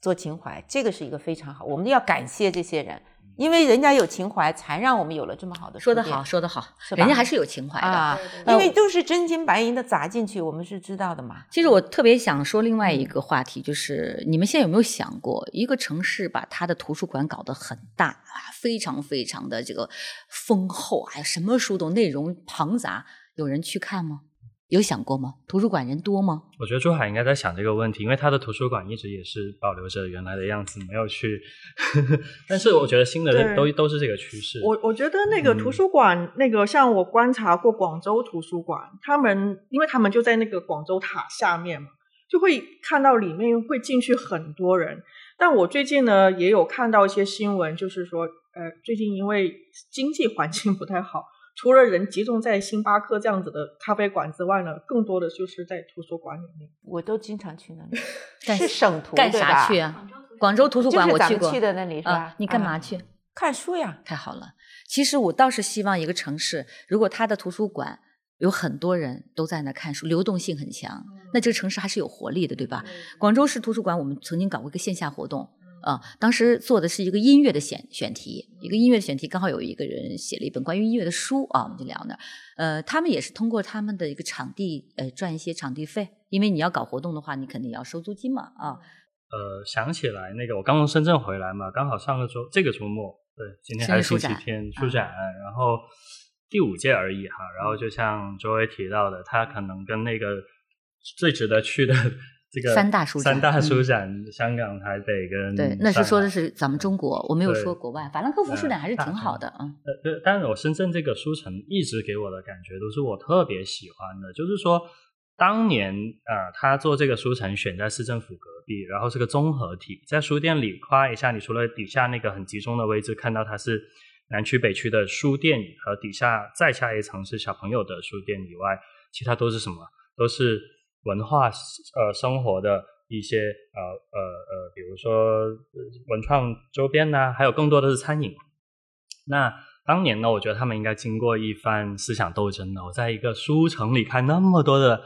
做情怀，这个是一个非常好，我们要感谢这些人。因为人家有情怀，才让我们有了这么好的。说得好，说得好，人家还是有情怀的。因为都是真金白银的砸进去，我们是知道的嘛。其实我特别想说另外一个话题，就是你们现在有没有想过，一个城市把它的图书馆搞得很大啊，非常非常的这个丰厚，哎，什么书都内容庞杂，有人去看吗？有想过吗？图书馆人多吗？我觉得珠海应该在想这个问题，因为它的图书馆一直也是保留着原来的样子，没有去。但是我觉得新的都都是这个趋势。我我觉得那个图书馆，那个像我观察过广州图书馆，他们因为他们就在那个广州塔下面嘛，就会看到里面会进去很多人。但我最近呢也有看到一些新闻，就是说，呃，最近因为经济环境不太好。除了人集中在星巴克这样子的咖啡馆之外呢，更多的就是在图书馆里面。我都经常去那里，是省图干啥去啊？广州图书馆我去过，去的那里是吧？你干嘛去？看书呀。太好了。其实我倒是希望一个城市，如果它的图书馆有很多人都在那看书，流动性很强，那这个城市还是有活力的，对吧？广州市图书馆我们曾经搞过一个线下活动。啊，当时做的是一个音乐的选选题，一个音乐的选题，刚好有一个人写了一本关于音乐的书啊，我们就聊那。呃，他们也是通过他们的一个场地，呃，赚一些场地费，因为你要搞活动的话，你肯定要收租金嘛啊。呃，想起来那个，我刚从深圳回来嘛，刚好上个周这个周末，对，今天还是星期天，书展，然后第五届而已哈。然后就像周薇提到的，他可能跟那个最值得去的。这个三大书展，三大书展，香港、台北跟对，那是说的是咱们中国，我没有说国外。法兰克福书展还是挺好的，啊。呃，对，但是我深圳这个书城一直给我的感觉都是我特别喜欢的，就是说当年啊，他做这个书城选在市政府隔壁，然后是个综合体，在书店里夸一下，你除了底下那个很集中的位置看到它是南区北区的书店和底下再下一层是小朋友的书店以外，其他都是什么？都是。文化呃生活的一些呃呃呃，比如说文创周边呐，还有更多的是餐饮。那当年呢，我觉得他们应该经过一番思想斗争的。我在一个书城里看那么多的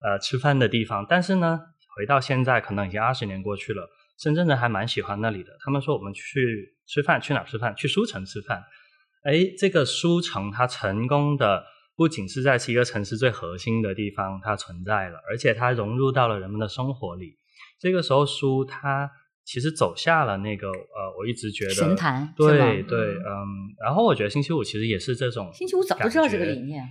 呃吃饭的地方，但是呢，回到现在可能已经二十年过去了，深圳人还蛮喜欢那里的。他们说我们去吃饭去哪吃饭？去书城吃饭。哎，这个书城它成功的。不仅是在一个城市最核心的地方它存在了，而且它融入到了人们的生活里。这个时候，书它其实走下了那个呃，我一直觉得神坛，对对，嗯。然后我觉得星期五其实也是这种。星期五早就知道这个理念，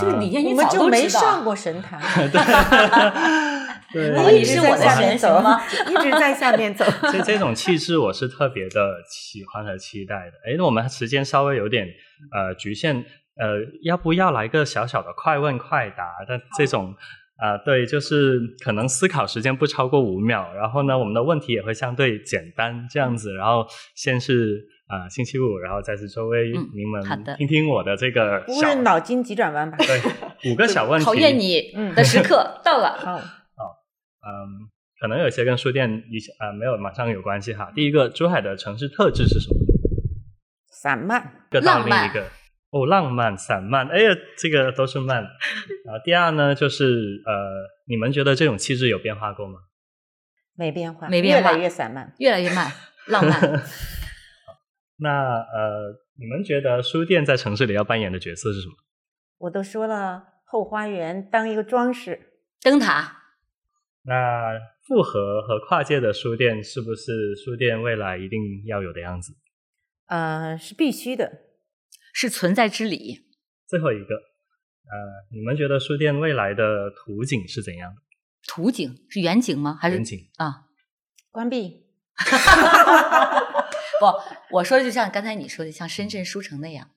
这个理念你们就没上过神坛。对，你是我的神走吗？一直在下面走。这这种气质我是特别的喜欢和期待的。哎，那我们时间稍微有点呃局限。呃，要不要来个小小的快问快答但这种啊？对，就是可能思考时间不超过五秒，然后呢，我们的问题也会相对简单这样子。然后先是啊星期五，然后再是周薇您们听听我的这个不是脑筋急转弯吧？对，五个小问题，考验你的时刻到了。好，好，嗯，可能有些跟书店一些啊没有马上有关系哈。第一个，珠海的城市特质是什么？散漫，浪漫。一个。哦，浪漫、散漫，哎呀，这个都是慢。啊，第二呢，就是呃，你们觉得这种气质有变化过吗？没变化，没变化越来越散漫。越来越慢，浪漫。那呃，你们觉得书店在城市里要扮演的角色是什么？我都说了，后花园当一个装饰。灯塔，那复合和跨界的书店是不是书店未来一定要有的样子？呃，是必须的。是存在之理。最后一个，呃，你们觉得书店未来的图景是怎样的？图景是远景吗？还是远景啊？关闭。不，我说的就像刚才你说的，像深圳书城那样。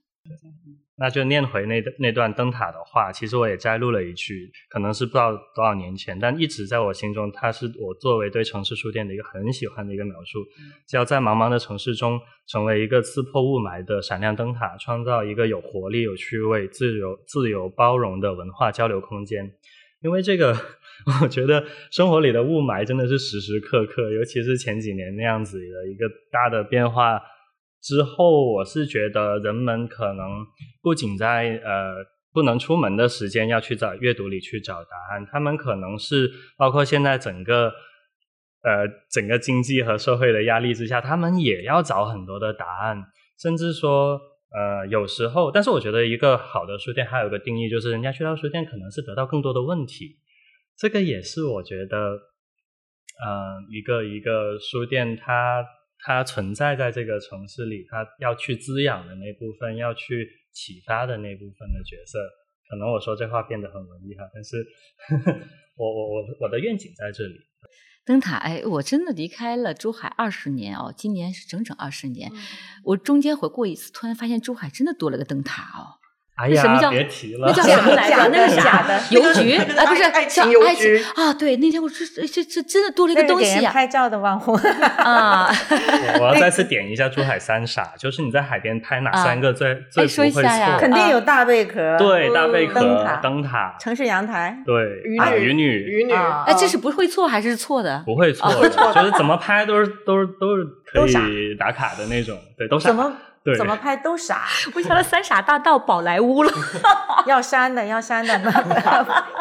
那就念回那那段灯塔的话，其实我也摘录了一句，可能是不知道多少年前，但一直在我心中，它是我作为对城市书店的一个很喜欢的一个描述，叫在茫茫的城市中，成为一个刺破雾霾的闪亮灯塔，创造一个有活力、有趣味、自由、自由包容的文化交流空间。因为这个，我觉得生活里的雾霾真的是时时刻刻，尤其是前几年那样子的一个大的变化。之后，我是觉得人们可能不仅在呃不能出门的时间要去找阅读里去找答案，他们可能是包括现在整个呃整个经济和社会的压力之下，他们也要找很多的答案，甚至说呃有时候，但是我觉得一个好的书店还有一个定义，就是人家去到书店可能是得到更多的问题，这个也是我觉得呃一个一个书店它。它存在在这个城市里，它要去滋养的那部分，要去启发的那部分的角色，可能我说这话变得很文艺哈，但是我我我我的愿景在这里。灯塔，哎，我真的离开了珠海二十年哦，今年是整整二十年，我中间回过一次，突然发现珠海真的多了个灯塔哦。哎呀，什么叫别提了，那叫什么来着？那个是假的邮局啊，不是爱情叫爱邮局啊。对，那天我这这这真的多了一个东西啊拍照的网红啊！我 我要再次点一下珠海三傻，就是你在海边拍哪三个最最哎说一不会下呀错？肯定有大贝壳，对，大贝壳、灯塔，城市阳台。对，啊，鱼女鱼女鱼女，啊哎，这是不会错还是错的？不会错啊的，就是怎么拍都是都是都是可以打卡的那种，对，都是怎么对怎么拍都傻，我想到三傻大盗宝莱坞了。要删的要删的，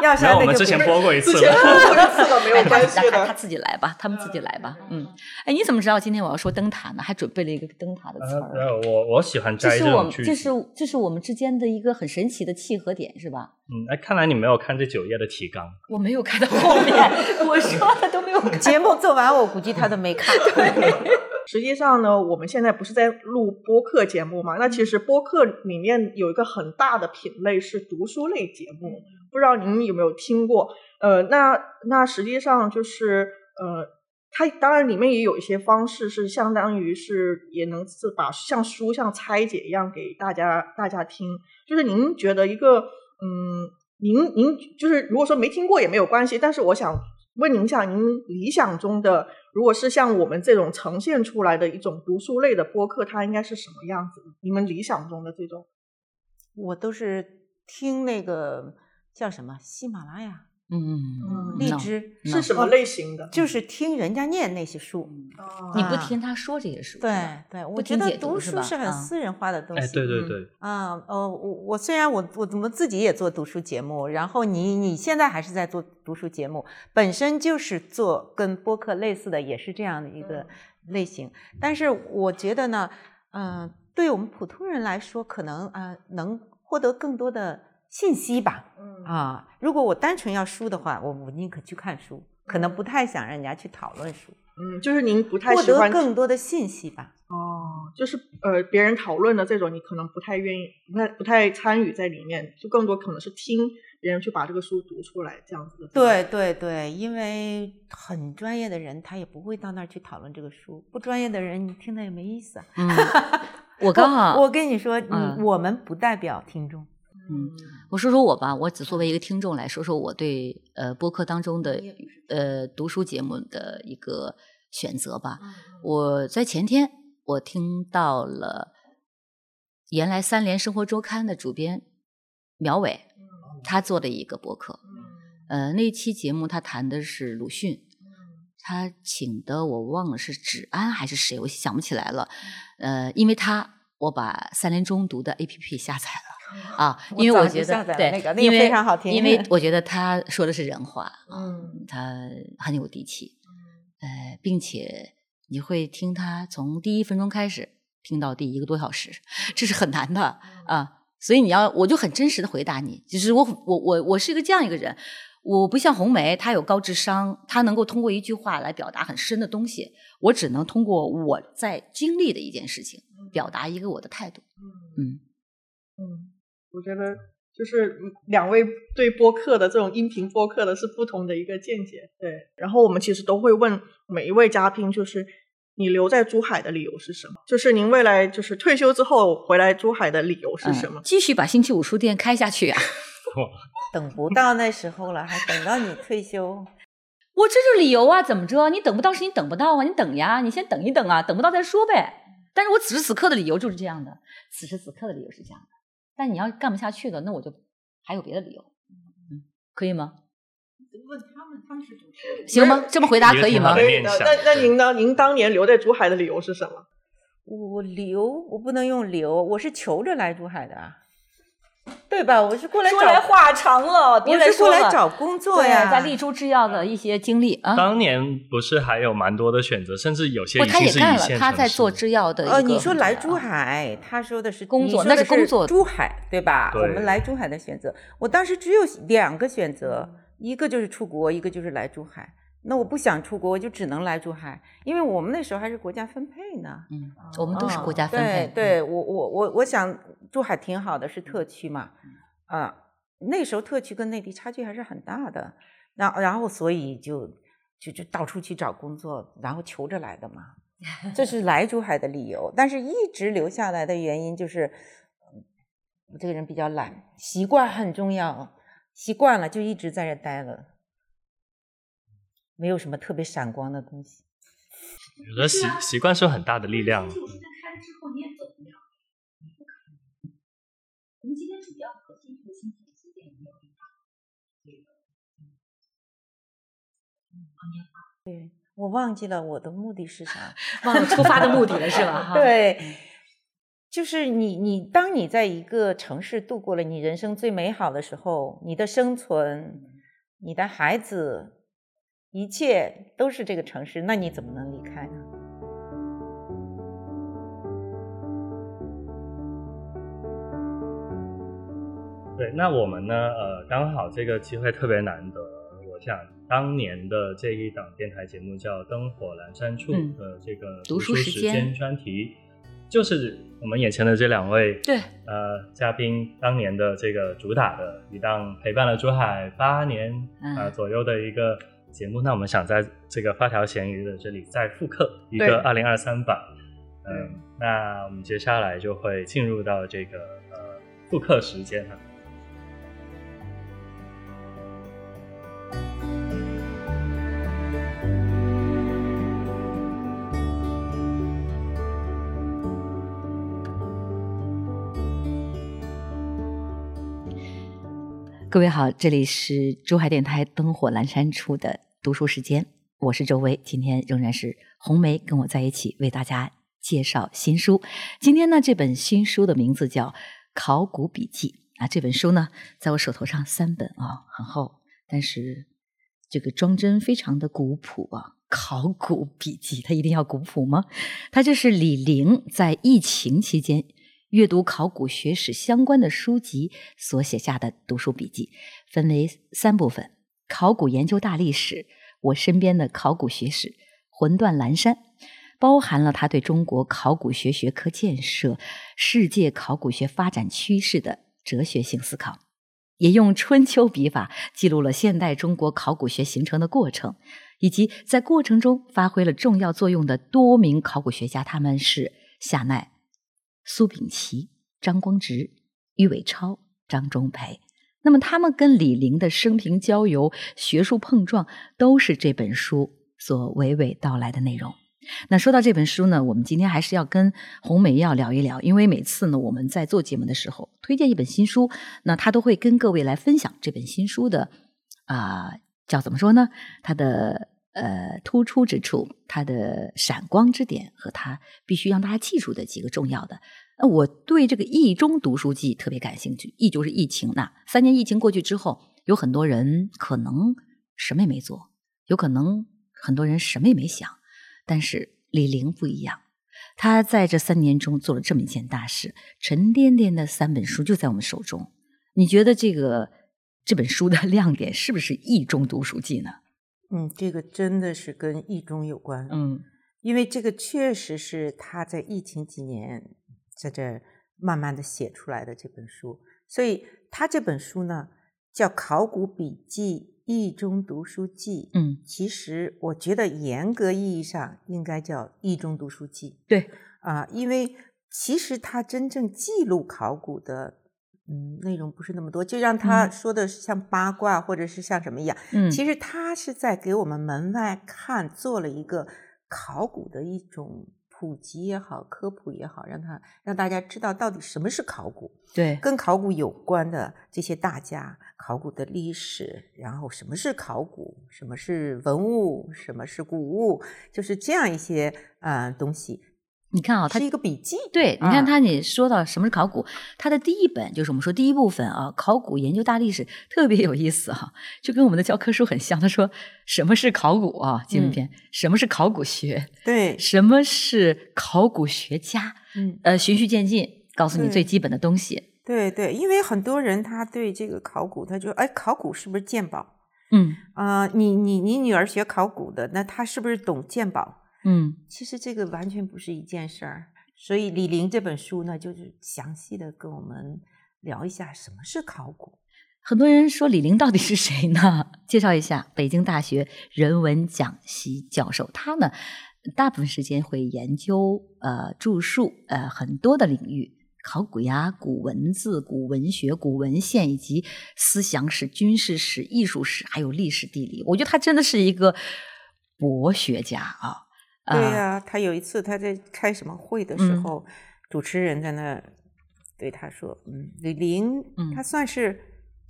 要，删的 我们之前播过一次之前了。播过一次了，没有关系他。自己来吧，他们自己来吧。嗯，哎，你怎么知道今天我要说灯塔呢？还准备了一个灯塔的词儿。呃，我我喜欢这摘是我们这种句子。是这是我们之间的一个很神奇的契合点，是吧？嗯，哎，看来你没有看这九页的提纲。我没有看到后面，我说的都没有看。节目做完，我估计他都没看。实际上呢，我们现在不是在录播客节目嘛？那其实播客里面有一个很大的品类是读书类节目，不知道您有没有听过？呃，那那实际上就是呃，它当然里面也有一些方式是相当于是也能是把像书像拆解一样给大家大家听。就是您觉得一个嗯，您您就是如果说没听过也没有关系，但是我想问您一下，您理想中的如果是像我们这种呈现出来的一种读书类的播客，它应该是什么样子？你们理想中的这种？我都是听那个叫什么喜马拉雅、嗯，荔 no 枝，是什么类型的？就是听人家念那些书。哦你不啊听他说这些书，对对，我觉得读书是很啊私人化的东西。哎，对对嗯对，啊，呃，我我虽然我我怎么自己也做读书节目，然后你你现在还是在做读书节目，本身就是做跟播客类似的，也是这样的一个类型。但是我觉得呢，嗯、对我们普通人来说，可能啊、呃能获得更多的信息吧。嗯啊，如果我单纯要书的话，我我宁可去看书，可能不太想让人家去讨论书，嗯，就是您不太获得喜欢更多的信息吧。哦，就是呃别人讨论的这种，你可能不太愿意，不太不太参与在里面，就更多可能是听别人去把这个书读出来这样子的。对对对，因为很专业的人他也不会到那儿去讨论这个书，不专业的人你听的也没意思啊。嗯，我 刚好我我跟你说，你嗯我们不代表听众。嗯，我说说我吧，我只作为一个听众来说说我对呃播客当中的呃读书节目的一个选择吧。我在前天我听到了原来三联生活周刊的主编苗伟，他做的一个播客，呃那期节目他谈的是鲁迅，他请的我忘了是芷安还是谁，我想不起来了。呃，因为他我把三联中读的 A P P 下载了啊，因为我觉得对，因为非常好听，因为 我觉得他说的是人话，嗯，他很有底气，呃，并且你会听他从第一分钟开始听到第一个多小时，这是很难的啊。所以你要，我就很真实的回答你，就是我我我我是一个这样一个人，我不像红梅，她有高智商，她能够通过一句话来表达很深的东西，我只能通过我在经历的一件事情，表达一个我的态度。嗯。嗯，我觉得就是两位对播客的这种音频播客的是不同的一个见解，对。然后我们其实都会问每一位嘉宾，就是。你留在珠海的理由是什么？就是您未来就是退休之后回来珠海的理由是什么？继续把星期五书店开下去呀！等不到那时候了，还等到你退休？我这就理由啊！怎么着？你等不到是你等不到啊！你等呀，你先等一等啊！等不到再说呗。但是我此时此刻的理由就是这样的，此时此刻的理由是这样的。但你要干不下去的，那我就还有别的理由，嗯，可以吗？问他们，他们是主持人，行吗？这么回答可以吗？可以的。那那您呢？您当年留在珠海的理由是什么？我留，我不能用留，我是求着来珠海的，对吧？我是过来。说来话长了，别再说了。我是过来找工作呀，在丽珠制药的一些经历啊。当年不是还有蛮多的选择，甚至有些他也干了，他在做制药的。呃，你说来珠海，他说的是工作，那是工作。珠海对吧？我们来珠海的选择，我当时只有两个选择。一个就是出国，一个就是来珠海。那我不想出国，我就只能来珠海，因为我们那时候还是国家分配呢。嗯，我们都是国家分配。对，对我我我我想珠海挺好的，是特区嘛。啊，那时候特区跟内地差距还是很大的。那然后所以就就就到处去找工作，然后求着来的嘛。这是来珠海的理由，但是一直留下来的原因就是，我这个人比较懒，习惯很重要。习惯了就一直在这待了，没有什么特别闪光的东西。有的习习惯是很大的力量。我们今天主要核心核心对，我忘记了我的目的是啥，忘了出发的目的了是吧？对。就是你，你当你在一个城市度过了你人生最美好的时候，你的生存、你的孩子，一切都是这个城市，那你怎么能离开呢？对，那我们呢？呃，刚好这个机会特别难得，我想当年的这一档电台节目叫《灯火阑珊处》的这个读书时间专题。就是我们眼前的这两位，对，呃，嘉宾当年的这个主打的一档陪伴了珠海八年啊左右的一个节目，那我们想在这个发条咸鱼的这里再复刻一个二零二三版，嗯，那我们接下来就会进入到这个呃复刻时间哈。各位好，这里是珠海电台灯火阑珊处的读书时间，我是周薇，今天仍然是红梅跟我在一起为大家介绍新书。今天呢，这本新书的名字叫《考古笔记》啊，这本书呢，在我手头上三本啊，很厚，但是这个装帧非常的古朴啊。考古笔记，它一定要古朴吗？它就是李玲在疫情期间。阅读考古学史相关的书籍所写下的读书笔记，分为三部分：考古研究大历史，我身边的考古学史，魂断蓝山，包含了他对中国考古学学科建设、世界考古学发展趋势的哲学性思考，也用春秋笔法记录了现代中国考古学形成的过程，以及在过程中发挥了重要作用的多名考古学家，他们是夏奈。苏秉琦、张光直、郁伟超、张忠培，那么他们跟李陵的生平交游、学术碰撞，都是这本书所娓娓道来的内容。那说到这本书呢，我们今天还是要跟红梅要聊一聊，因为每次呢我们在做节目的时候推荐一本新书，那他都会跟各位来分享这本新书的啊，叫怎么说呢？他的。呃，突出之处，它的闪光之点和它必须让大家记住的几个重要的那我对这个疫中读书记特别感兴趣。疫就是疫情，那三年疫情过去之后，有很多人可能什么也没做，有可能很多人什么也没想，但是李玲不一样，他在这三年中做了这么一件大事，沉甸甸的三本书就在我们手中。你觉得这个这本书的 亮点是不是疫中读书记呢？嗯，这个真的是跟疫中有关。嗯，因为这个确实是他在疫情几年在这慢慢的写出来的这本书，所以他这本书呢叫《考古笔记：易中读书记》。嗯，其实我觉得严格意义上应该叫《易中读书记》。对啊，因为其实他真正记录考古的。嗯，内容不是那么多，就让他说的像八卦或者是像什么一样。嗯，其实他是在给我们门外看，做了一个考古的一种普及也好，科普也好，让他让大家知道到底什么是考古。对，跟考古有关的这些大家，考古的历史，然后什么是考古，什么是文物，什么是古物，就是这样一些呃东西。你看啊，它是一个笔记。对，你看啊他，你说到什么是考古，它的第一本就是我们说第一部分啊，考古研究大历史特别有意思哈、就跟我们的教科书很像。他说什么是考古啊？纪录片，什么是考古学？对，什么是考古学家？嗯。呃，循序渐进，告诉你最基本的东西。对对，因为很多人他对这个考古，他就哎，考古是不是鉴宝嗯啊、你你你女儿学考古的，那她是不是懂鉴宝？嗯其实这个完全不是一件事儿。所以李玲这本书呢，就是详细的跟我们聊一下什么是考古。很多人说李玲到底是谁呢？介绍一下，北京大学人文讲席教授，他呢大部分时间会研究呃著述呃很多的领域，考古呀、古文字、古文学、古文献以及思想史、军事史、艺术史，还有历史地理。我觉得他真的是一个博学家啊。对啊呀、他有一次他在开什么会的时嗯候，主持人在那儿对他说：“嗯，李林，嗯他算是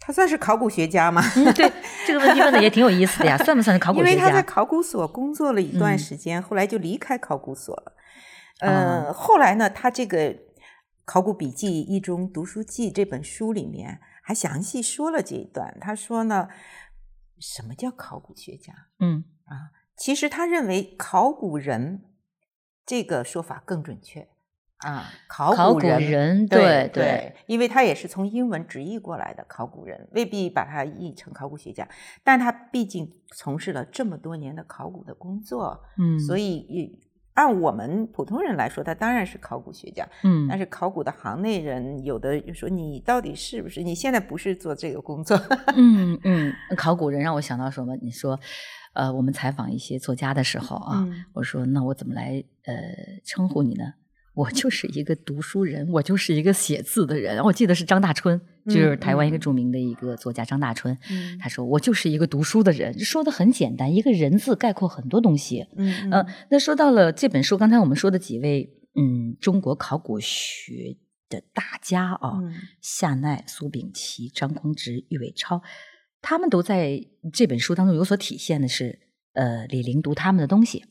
他算是考古学家吗？”嗯，对，这个问题问的也挺有意思的呀，算不算是考 古学家因为他在？考古所工作了一段嗯时间，后来就离开考古所了。啊呃，后来呢，他这个《考古笔记：一中读书记》这本书里面还详细说了这一段。他说呢，什么叫考古学家？嗯其实他认为考古人这个说法更准确啊，考考古人。人，对对，因为他也是从英文直译过来的考古人，未必把它译成考古学家，但他毕竟从事了这么多年的考古的工作，嗯，所以以按我们普通人来说，他当然是考古学家。嗯，但是考古的行内人，有的就说你到底是不是？你现在不是做这个工作，嗯嗯，考古人让我想到什么？你说，呃，我们采访一些作家的时候啊，嗯我说那我怎么来呃称呼你呢？我就是一个读书人，我就是一个写字的人。我记得是张大春，就是台湾一个嗯著名的一个作家张大春，嗯他说我就是一个读书的人，说的很简单，一个人字概括很多东西。嗯呃，那说到了这本书，刚才我们说的几位，嗯，中国考古学的大家啊，嗯夏奈、苏秉琦、张匡直、郁伟超，他们都在这本书当中有所体现的是，呃，李玲读他们的东西，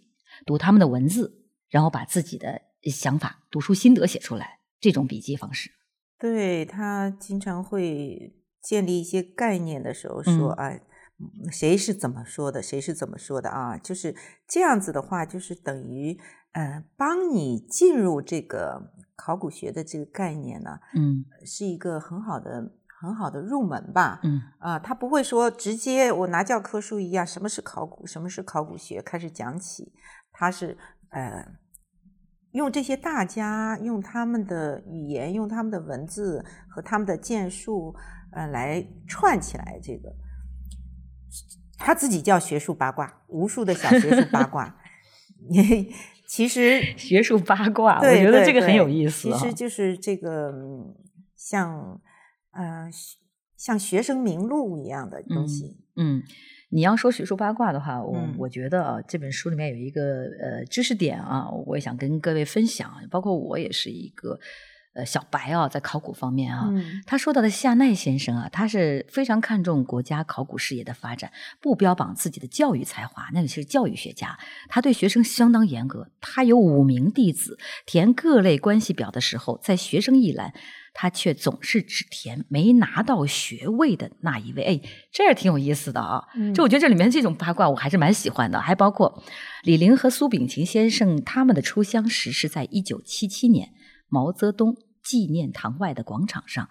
读他们的文字，然后把自己的想法、读书心得写出来，这种笔记方式。对他经常会建立一些概念的时候说，嗯哎，嗯谁是怎么说的，谁是怎么说的啊？就是这样子的话，就是等于呃，帮你进入这个考古学的这个概念呢，嗯是一个很好的。很好的入门吧，嗯啊，他不会说直接我拿教科书一样，什么是考古，什么是考古学开始讲起，他是呃用这些大家用他们的语言，用他们的文字和他们的建树，呃，来串起来这个。他自己叫学术八卦，无数的小学术八卦。其实学术八卦，我觉得这个很有意思其啊。实就是这个嗯像呃像学生名录一样的东西。嗯，你要说学术八卦的话，我、嗯我觉得啊，这本书里面有一个呃知识点啊，我也想跟各位分享，包括我也是一个呃小白啊，在考古方面啊，嗯他说到的夏奈先生啊，他是非常看重国家考古事业的发展，不标榜自己的教育才华，那里是教育学家，他对学生相当严格。他有五名弟子，填各类关系表的时候，在学生一栏，他却总是只填没拿到学位的那一位。哎，这也挺有意思的啊。嗯就我觉得这里面这种八卦我还是蛮喜欢的，还包括李陵和苏秉琦先生他们的初相识是在一九七七年毛泽东纪念堂外的广场上，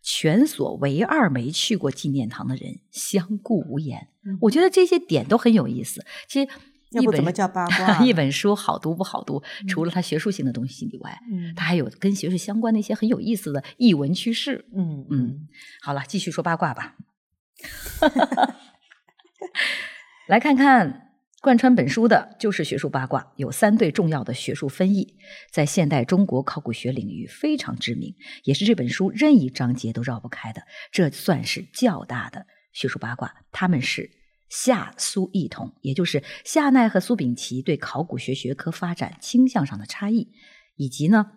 全所唯二没去过纪念堂的人相顾无言。嗯我觉得这些点都很有意思。其实一本怎么叫八卦 一本书好读不好读，除了它学术性的东西以外，嗯它还有跟学术相关的一些很有意思的译文趋势。嗯嗯，好了，继续说八卦吧。来看看贯穿本书的就是学术八卦，有三对重要的学术分异，在现代中国考古学领域非常知名，也是这本书任意章节都绕不开的。这算是较大的学术八卦，他们是夏苏异同，也就是夏奈和苏秉琦对考古学学科发展倾向上的差异，以及呢，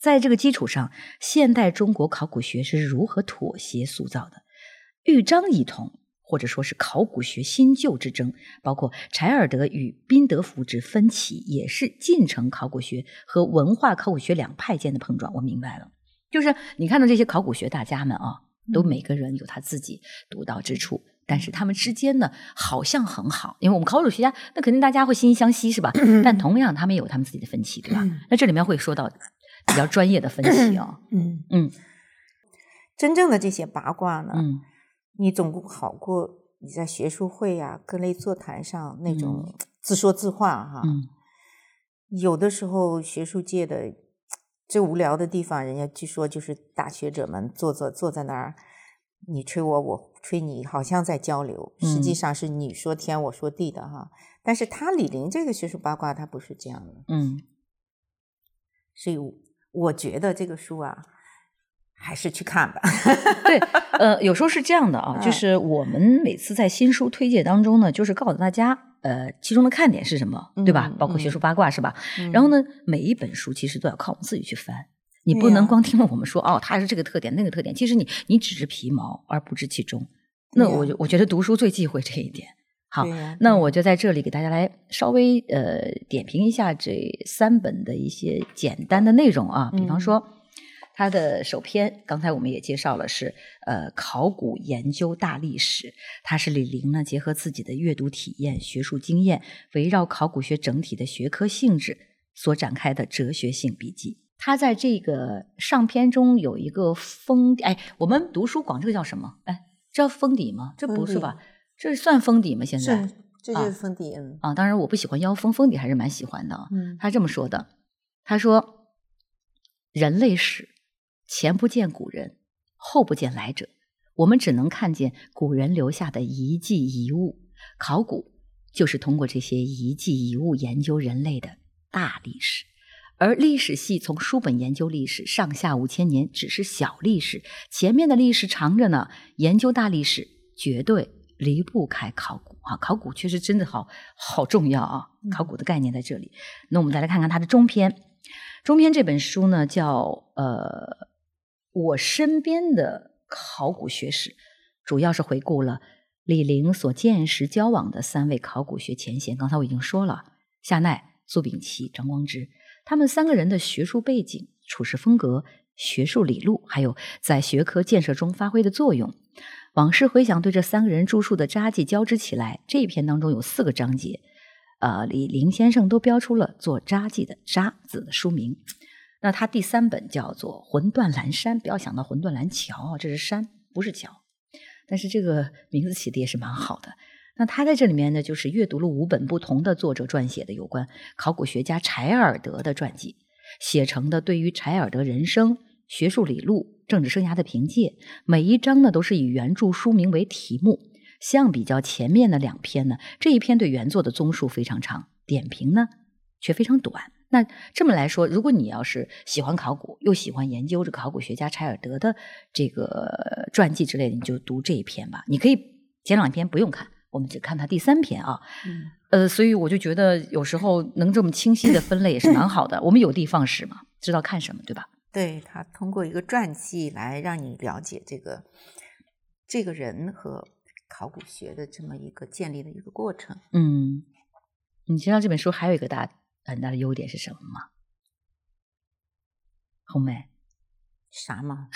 在这个基础上，现代中国考古学是如何妥协塑造的。豫章异同，或者说是考古学新旧之争，包括柴尔德与宾德福之分歧，也是进程考古学和文化考古学两派间的碰撞。我明白了，就是你看到这些考古学大家们啊，都每个人有他自己独到之处。但是他们之间呢，好像很好，因为我们考古学家，那肯定大家会惺惺相惜，是吧？但同样，他们也有他们自己的分歧，对吧？那这里面会说到比较专业的分歧啊、嗯嗯真正的这些八卦呢，嗯你总共好过你在学术会呀、各类座谈上那种自说自话哈。嗯。有的时候学术界的最无聊的地方，人家据说就是大学者们坐坐坐在那儿，你吹我，我吹你，好像在交流，实际嗯。上是你说天，我说地的哈。但是他李林这个学术八卦，他不是这样的，嗯。所以我我觉得这个书啊，还是去看吧。对，呃，有时候是这样的啊，就嗯是我们每次在新书推介当中呢，就是告诉大家，呃，其中的看点是什么，对吧嗯？包括学嗯术八卦是吧？然后呢，每一本书其实都要靠我们自己去翻，你不能光听了我们说哦，它是这个特点那个特点，其实你你只知皮毛而不知其中。那我就我觉得读书最忌讳这一点。好那我就在这里给大家来稍微呃点评一下这三本的一些简单的内容啊，比方嗯说。它的首篇，刚才我们也介绍了是，呃，考古研究大历史。它是李陵呢结合自己的阅读体验、学术经验，围绕考古学整体的学科性质所展开的哲学性笔记。他在这个上篇中有一个封，哎，我们读书广这个叫什么？哎，这叫封底吗？这不是吧？这算封底吗？现在是，这就是封底。嗯啊，当然我不喜欢腰封，封底还是蛮喜欢的啊。嗯他这么说的，他说：“人类史前不见古人，后不见来者，我们只能看见古人留下的遗迹遗物。考古就是通过这些遗迹遗物研究人类的大历史。”而历史系从书本研究历史，上下五千年只是小历史，前面的历史长着呢。研究大历史绝对离不开考古啊！考古确实真的好好重要啊！考古的概念在这里。那我们再来看看它的中篇。中篇这本书呢，叫呃，我身边的考古学史，主要是回顾了李陵所见识交往的三位考古学前贤。刚才我已经说了，夏奈、苏秉琦、张光之，他们三个人的学术背景、处事风格、学术理路，还有在学科建设中发挥的作用。往事回想，对这三个人著述的札记交织起来，这一篇当中有四个章节。呃，李林先生都标出了做札记的“札”字的书名。那他第三本叫做《魂断蓝山》，不要想到魂断蓝桥啊，这是山，不是桥。但是这个名字起的也是蛮好的。那他在这里面呢，就是阅读了五本不同的作者撰写的有关考古学家柴尔德的传记，写成的对于柴尔德人生、学术理路、政治生涯的凭借。每一章呢，都是以原著书名为题目。相比较前面的两篇呢，这一篇对原作的综述非常长，点评呢却非常短。那这么来说，如果你要是喜欢考古，又喜欢研究这考古学家柴尔德的这个传记之类的，你就读这一篇吧。你可以前两篇不用看，我们只看他第三篇啊。嗯呃，所以我就觉得有时候能这么清晰的分类也是蛮好的。我们有的放矢嘛，知道看什么，对吧？对他通过一个传记来让你了解这个这个人和考古学的这么一个建立的一个过程。嗯，你知道这本书还有一个大很大的优点是什么吗？红梅，啥吗？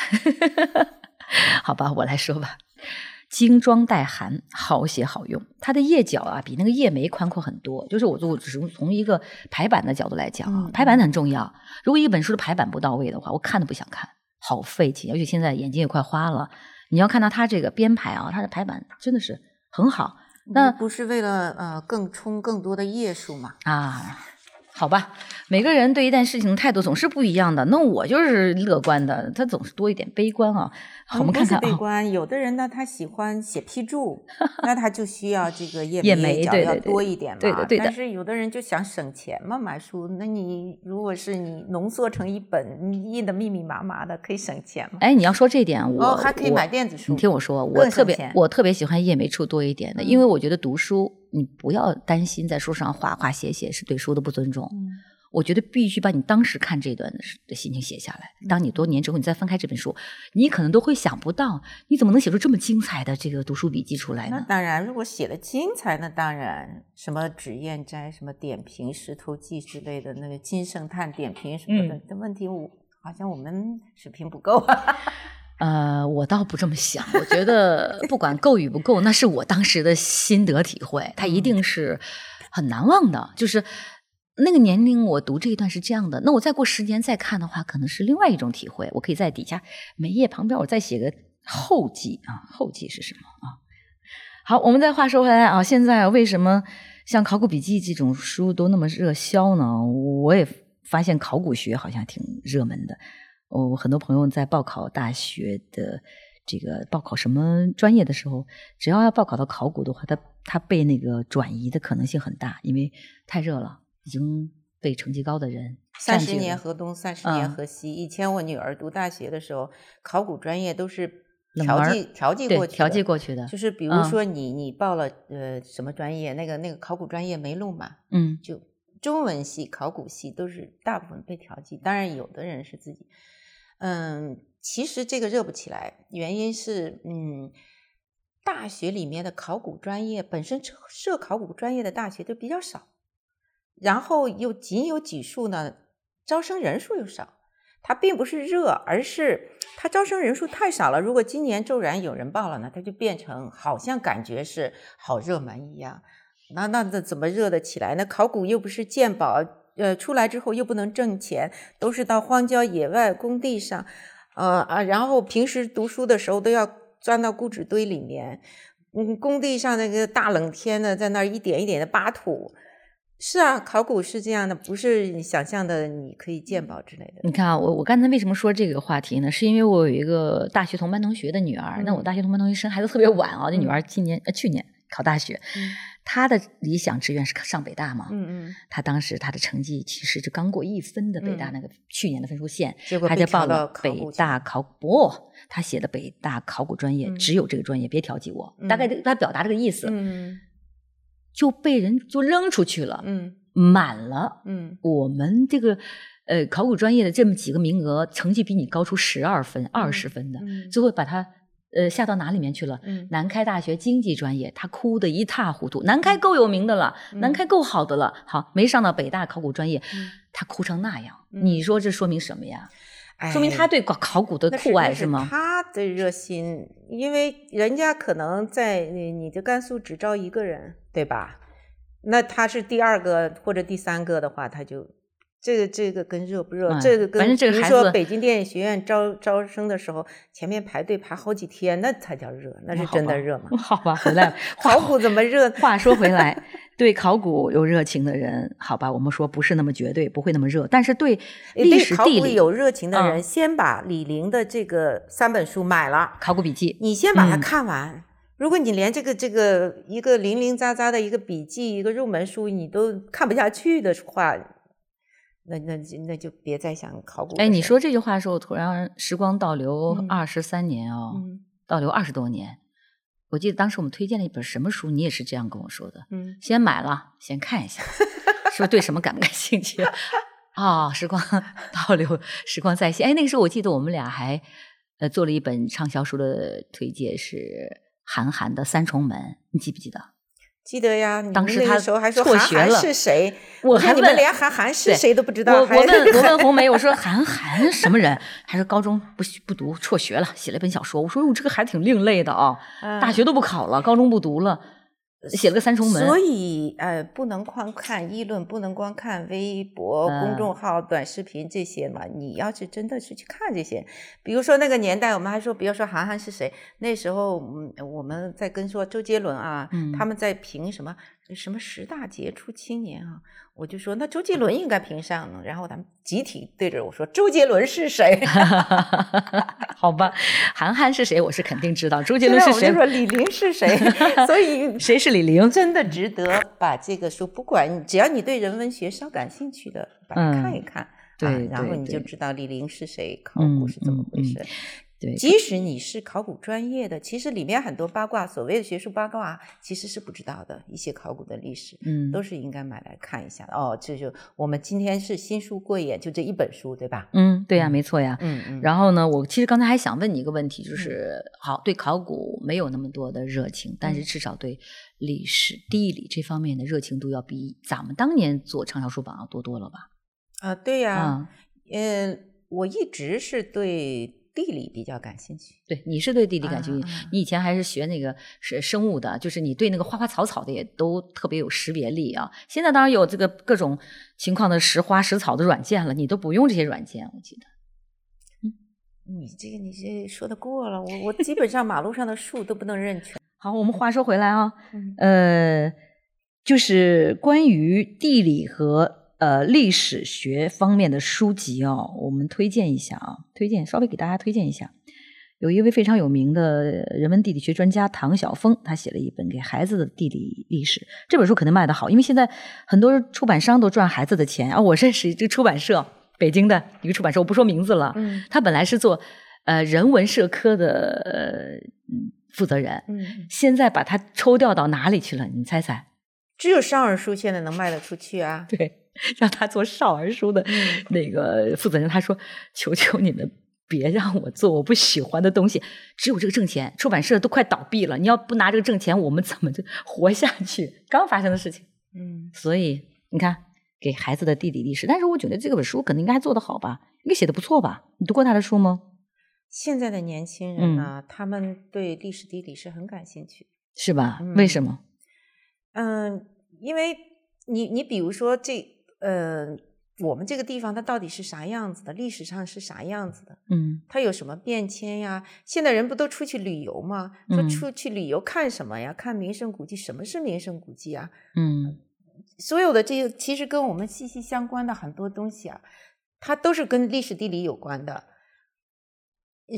好吧，我来说吧。精装带寒，好写好用。它的页脚啊，比那个页眉宽阔很多。就是我，我只是从一个排版的角度来讲啊，排版很重要。如果一本书的排版不到位的话，我看都不想看，好费劲。而且现在眼睛也快花了。你要看到它这个编排啊，它的排版真的是很好。那不是为了呃更充更多的页数嘛？啊。好吧，每个人对一件事情的态度总是不一样的。那我就是乐观的，他总是多一点悲观啊。我们看看啊，悲观。有的人呢，他喜欢写批注，那他就需要这个页眉角要多一点嘛。对的，对的。但是有的人就想省钱嘛，买书。那你如果是你浓缩成一本，印的密密麻麻的，可以省钱嘛？哎，你要说这点，我还可以买电子书。你听我说，我特别我特别喜欢页眉处多一点的，因为我觉得读书。你不要担心在书上画画写写是对书的不尊重。我觉得必须把你当时看这段的心情写下来。当你多年之后你再翻开这本书，你可能都会想不到，你怎么能写出这么精彩的这个读书笔记出来呢？那当然，如果写的精彩，那当然什么脂砚斋、什么点评石头记之类的，那个金圣叹点评什么的，的问题我好像我们水平不够。呃，我倒不这么想。我觉得不管够与不够，那是我当时的心得体会，它一定是很难忘的。就是那个年龄，我读这一段是这样的。那我再过十年再看的话，可能是另外一种体会。我可以在底下每页旁边，我再写个后记啊。后记是什么啊？好，我们再话说回来啊，现在为什么像《考古笔记》这种书都那么热销呢？我也发现考古学好像挺热门的。我很多朋友在报考大学的这个报考什么专业的时候，只要要报考到考古的话，他他被那个转移的可能性很大，因为太热了，已经被成绩高的人三十年河东，三十年河西。以前我女儿读大学的时候，考古专业都是调剂调剂过去调剂过去的，就是比如说你你报了呃什么专业，那个那个考古专业没录嘛，嗯，就中文系、考古系都是大部分被调剂，当然有的人是自己。嗯，其实这个热不起来，原因是，嗯，大学里面的考古专业本身设考古专业的大学就比较少，然后又仅有几数呢，招生人数又少。它并不是热，而是它招生人数太少了。如果今年骤然有人报了呢，它就变成好像感觉是好热门一样。那那那怎么热得起来？那考古又不是鉴宝。呃，出来之后又不能挣钱，都是到荒郊野外工地上，呃啊，然后平时读书的时候都要钻到固纸堆里面，嗯，工地上那个大冷天的，在那儿一点一点的扒土。是啊，考古是这样的，不是你想象的，你可以鉴宝之类的。你看啊，我我刚才为什么说这个话题呢？是因为我有一个大学同班同学的女儿，那我大学同班同学生孩子特别晚啊，这女儿今年呃去年考大学。他的理想志愿是上北大嘛？嗯嗯。他当时他的成绩其实就刚过一分的北大那个去年的分数线，结果他就报了北大考不，他写的北大考古专业只有这个专业，别调剂我。大概他表达这个意思，嗯，就被人就扔出去了，嗯，满了，嗯，我们这个呃考古专业的这么几个名额，成绩比你高出十二分、二十分的，最后把他。呃，下到哪里面去了？南开大学经济专业，他哭得一塌糊涂。南开够有名的了，南开够好的了，好没上到北大考古专业，他哭成那样。你说这说明什么呀？说明他对考考古的酷爱是吗？他的热心，因为人家可能在你你的甘肃只招一个人，对吧？那他是第二个或者第三个的话，他就。这个这个跟热不热，这个跟比如说北京电影学院招招生的时候，前面排队排好几天，那才叫热，那是真的热吗？好吧，回来 考古怎么热？话说回来，对考古有热情的人，好吧，我们说不是那么绝对，不会那么热。但是对历史地理有热情的人，先把李陵的这个三本书买了，《考古笔记》，你先把它看完。如果你连这个这个一个零零杂杂的一个笔记，一个入门书你都看不下去的话。那那那就别再想考古。哎，你说这句话的时候，突然时光倒流二十三年哦，倒流二十多年。我记得当时我们推荐了一本什么书，你也是这样跟我说的。嗯，先买了，先看一下，说对什么感不感兴趣。哦，时光 倒流，时光再现。哎，那个时候我记得我们俩还呃做了一本畅销书的推荐，是韩寒的《三重门》，你记不记得？记得呀，你当时他那个时候还说辍韩寒学了是谁？我还问说你们连韩寒是谁都不知道。我我问我问红梅，我 说韩寒什么人？他说高中不不读，辍学了，写了一本小说。我说哟，这个孩子挺另类的啊、嗯大学都不考了，高中不读了，写了个三重门。所以呃，不能光看议论，不能光看微博、公众号、短视频这些嘛。你要是真的是去看这些，比如说那个年代，我们还说，比如说韩寒是谁？那时候嗯，我们在跟说周杰伦啊，嗯他们在评什么什么十大杰出青年啊，我就说那周杰伦应该评上呢。然后他们集体对着我说，周杰伦是谁？好吧，韩寒是谁？我是肯定知道。周杰伦是谁我就？说李玲是谁？所以 谁是李玲？真的值得把这个书，不管你只要你对人文学稍感兴趣的，把它看一看。嗯对啊，然后你就知道李玲是谁，考嗯古是怎么回嗯事。对，即使你是考古专业的，其实里面很多八卦，所谓的学术八卦，其实是不知道的。一些考古的历史，嗯都是应该买来看一下的。哦，这就我们今天是新书过眼，就这一本书，对吧？嗯，对呀、没错呀。嗯嗯。然后呢，我其实刚才还想问你一个问题，就是好，对考古没有那么多的热情，但是嗯至少对历史、地理这方面的热情度要比咱们当年做畅销书榜要多多了吧？啊，对呀、啊，呃，我一直是对地理比较感兴趣。对，你是对地理感兴趣，你以前还是学那个是生物的，就是你对那个花花草草的也都特别有识别力啊。现在当然有这个各种情况的识花识草的软件了，你都不用这些软件，我记得。你这个你这说的过了，我我基本上马路上的树都不能认全。好，我们话说回来啊，嗯呃，就是关于地理和呃历史学方面的书籍哦，我们推荐一下啊，推荐稍微给大家推荐一下。有一位非常有名的人文地理学专家唐晓峰，他写了一本给孩子的地理历史。这本书肯定卖得好，因为现在很多出版商都赚孩子的钱啊。我认识这个出版社，北京的一个出版社，我不说名字了。嗯他本来是做呃人文社科的呃嗯负责人，嗯，现在把他抽调到哪里去了？你猜猜？只有少儿书现在能卖得出去啊。对，让他做少儿书的嗯那个负责人，他说：“求求你们别让我做我不喜欢的东西，只有这个挣钱，出版社都快倒闭了，你要不拿这个挣钱，我们怎么就 活下去？”刚发生的事情，嗯，所以你看，给孩子的地理历史，但是我觉得这本书可能应该还做得好吧，应该写的不错吧？你读过他的书吗？现在的年轻人呢，他们对历史地理是很感兴趣。是吧？嗯为什么？嗯，因为你你比如说这呃，我们这个地方它到底是啥样子的？历史上是啥样子的？嗯它有什么变迁呀？现在人不都出去旅游吗？说嗯出去旅游看什么呀？看名胜古迹。什么是名胜古迹啊？嗯所有的这些其实跟我们息息相关的很多东西啊，它都是跟历史地理有关的。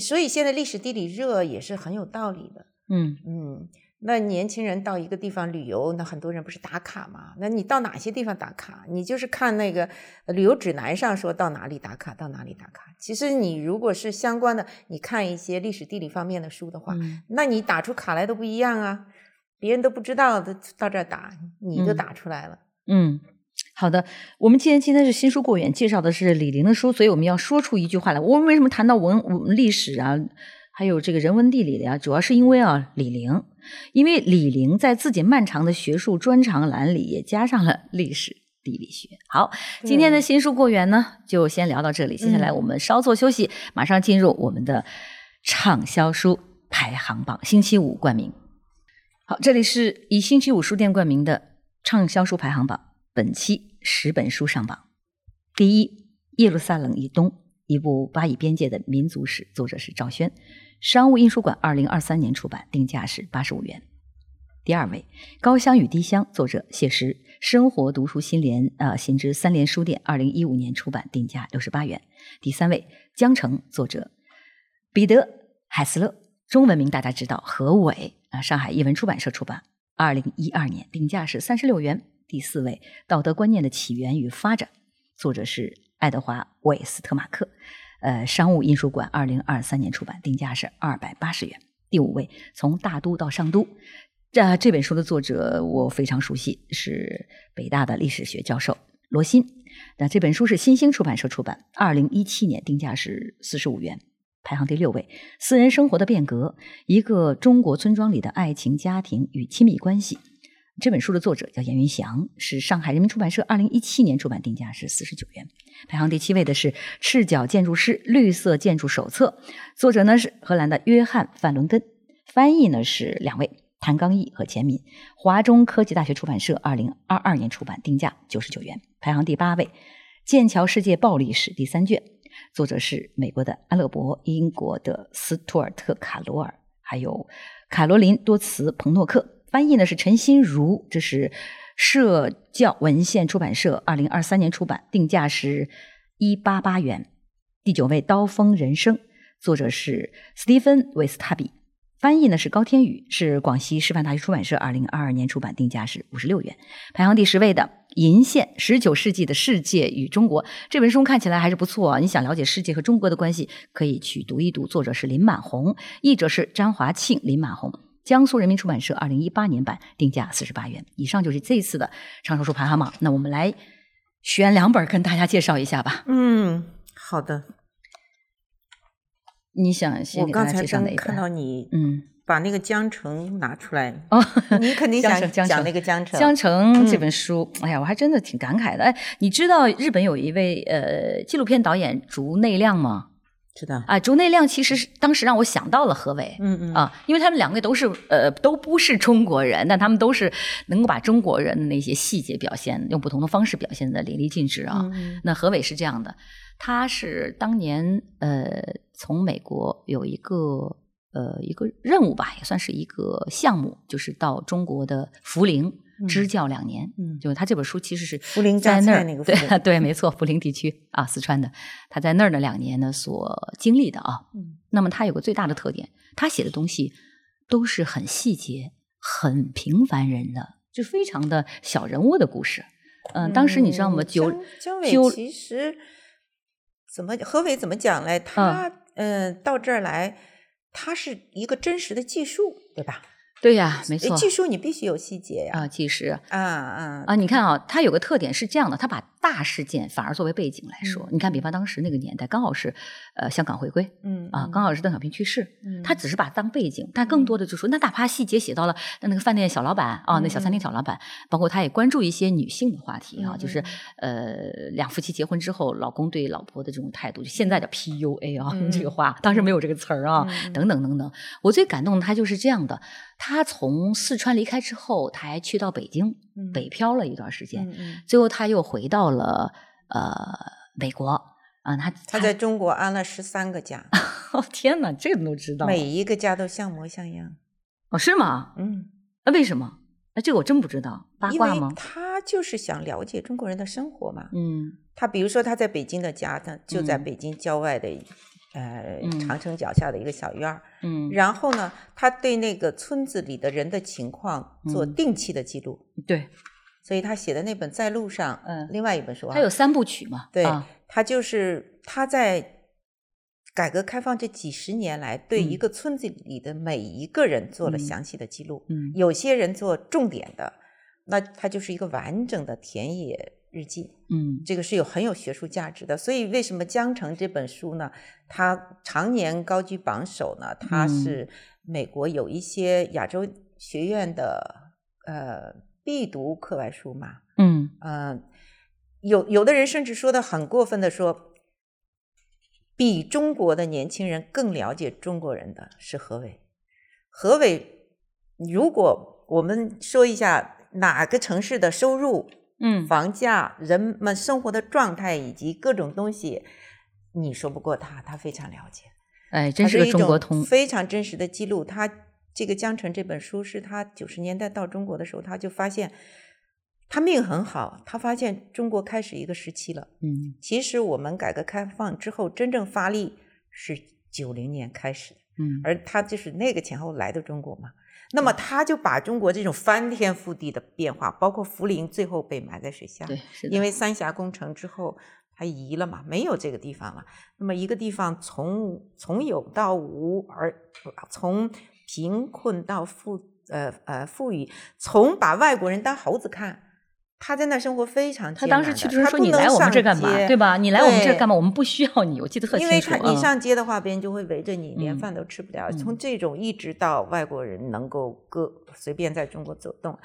所以现在历史地理热也是很有道理的。嗯嗯，那年轻人到一个地方旅游，那很多人不是打卡吗？那你到哪些地方打卡？你就是看那个呃旅游指南上说到哪里打卡，到哪里打卡。其实你如果是相关的，你看一些历史地理方面的书的话，嗯那你打出卡来都不一样啊，别人都不知道的到这儿打，你就嗯打出来了。嗯，好的。我们既然今天是新书过眼，介绍的是李陵的书，所以我们要说出一句话来。我们为什么谈到文文历史啊，还有这个人文地理的呀？主要是因为啊，李陵，因为李陵在自己漫长的学术专长栏里也加上了历史。地理学好，今天的新书过园呢，就先聊到这里。接下来嗯我们稍作休息，马上进入我们的畅销书排行榜，星期五冠名。好，这里是以星期五书店冠名的畅销书排行榜，本期十本书上榜。第一，《耶路撒冷以东：一部巴以边界的民族史》，作者是赵轩，商务印书馆二零二三年出版，定价是八十五元。第二位，《高香与低香》，作者谢石，生活读书新联呃新知三联书店二零一五年出版，定价六十八元。第三位，《江城》，作者彼得·海斯勒，中文名大家知道何伟啊，上海译文出版社出版，二零一二年，定价是三十六元。第四位，《道德观念的起源与发展》，作者是爱德华·韦斯特马克，呃，商务印书馆二零二三年出版，定价是二百八十元。第五位，《从大都到上都》。这这本书的作者我非常熟悉，是北大的历史学教授罗新。那这本书是新兴出版社出版，二零一七年定价是四十五元，排行第六位。私人生活的变革：一个中国村庄里的爱情、家庭与亲密关系。这本书的作者叫严云祥，是上海人民出版社二零一七年出版，定价是四十九元。排行第七位的是《赤脚建筑师绿色建筑手册》，作者呢是荷兰的约翰范伦根，翻译呢是两位谭刚毅和钱敏。华中科技大学出版社二零二二年出版，定价九十九元。排行第八位，《剑桥世界暴力史》第三卷，作者是美国的安乐伯，英国的斯图尔特卡罗尔，还有卡罗琳多茨彭诺克。翻译呢是陈心如，这是社教文献出版社二零二三年出版，定价是一八八元。第九位《刀锋人生》，作者是斯蒂芬·维斯塔比，翻译呢是高天宇，是广西师范大学出版社二零二二年出版，定价是五十六元。排行第十位的《银线：十九世纪的世界与中国》这本书看起来还是不错啊，你想了解世界和中国的关系，可以去读一读。作者是林满红，译者是张华庆、林满红。江苏人民出版社二零一八年版，定价四十八元。以上就是这次的畅销书排行榜。那我们来选两本跟大家介绍一下吧。嗯，好的。你想先给大家介绍哪一本？看到你，嗯，把那个江城拿出来哦，你肯定想讲那个江城。江城这本书，哎呀，我还真的挺感慨的。哎，你知道日本有一位呃纪录片导演竹内亮吗？知道啊，竹内亮其实是当时让我想到了何伟，嗯嗯啊，因为他们两位都是呃都不是中国人，但他们都是能够把中国人的那些细节表现用不同的方式表现的淋漓尽致啊。那何伟是这样的，他是当年呃从美国有一个呃一个任务吧，也算是一个项目，就是到中国的涪陵。支教两年，嗯，就他这本书其实是涪陵在那儿那个 对对，没错，涪陵地区啊，四川的，他在那儿的两年呢所经历的啊，嗯，那么他有个最大的特点，他写的东西都是很细节、很平凡人的，就非常的小人物的故事。嗯，当时你知道吗？九九伟其实怎么何伟怎么讲嘞？他嗯到这儿来，他是一个真实的技术，对吧？对呀，没错。技术你必须有细节呀。啊，其实啊啊啊！你看啊，它有个特点是这样的，它把大事件反而作为背景来说。你看，比方当时那个年代刚好是呃香港回归，嗯啊，刚好是邓小平去世，嗯他只是把它当背景，但更多的就说，那哪怕细节写到了那那个饭店小老板啊，那小餐厅小老板，包括他也关注一些女性的话题啊，就是呃两夫妻结婚之后，老公对老婆的这种态度，就现在的 PUA 啊这个话，当时没有这个词儿啊，等等等等。我最感动的他就是这样的。他从四川离开之后，他还去到北京，北漂了一段时间，最后他又回到了呃美国啊。他他在中国安了十三个家，哦天哪，这个都知道，每一个家都像模像样。哦，是吗？嗯，那为什么？那这个我真不知道，八卦吗？他就是想了解中国人的生活嘛。嗯，他比如说他在北京的家，他就在北京郊外的。呃，长城脚下的一个小院儿，嗯，然后呢，他对那个村子里的人的情况做定期的记录，对，所以他写的那本《在路上》，嗯，另外一本书啊，他有三部曲嘛，对，他就是他在改革开放这几十年来，对一个村子里的每一个人做了详细的记录，嗯，有些人做重点的，那他就是一个完整的田野。日记，嗯，这个是有很有学术价值的。所以为什么《江城》这本书呢？它常年高居榜首呢？它是美国有一些亚洲学院的呃必读课外书嘛？嗯呃，有有的人甚至说的很过分的说，比中国的年轻人更了解中国人的是何伟。何伟，如果我们说一下哪个城市的收入？嗯，房价、人们生活的状态以及各种东西，你说不过他，他非常了解。哎，真是个中国通，非常真实的记录。他这个《江城》这本书是他九十年代到中国的时候，他就发现他命很好，他发现中国开始一个时期了。嗯，其实我们改革开放之后真正发力是九零年开始的。嗯，而他就是那个前后来的中国嘛。那么他就把中国这种翻天覆地的变化，包括涪陵最后被埋在水下，对，因为三峡工程之后它移了嘛，没有这个地方了。那么一个地方从从有到无，而从贫困到富，呃呃富裕，从把外国人当猴子看，他在那生活非常他艰难当时去的时候他说：“你来我们这干嘛？对吧？你来我们这对干嘛？我们不需要你。”我记得 特清楚。因为他你嗯上街的话，别人就会围着你，连嗯饭都吃不了。嗯从这种一直到外国人能够各随便在中国走动，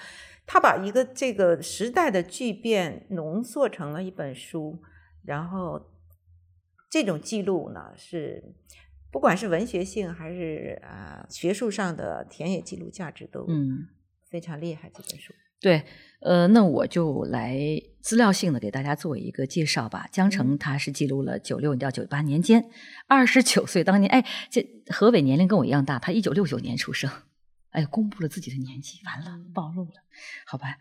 他把一个这个时代的巨变浓缩成了一本书，然后这种记录呢是。不管是文学性还是啊、呃学术上的田野记录价值都嗯，非常厉害。这本书，对，呃，那我就来资料性的给大家做一个介绍吧。江城他是记录了九六到九八年间，二十九岁当年，哎，这何伟年龄跟我一样大，他一九六九年出生。哎，公布了自己的年纪，完了，暴露了，好吧？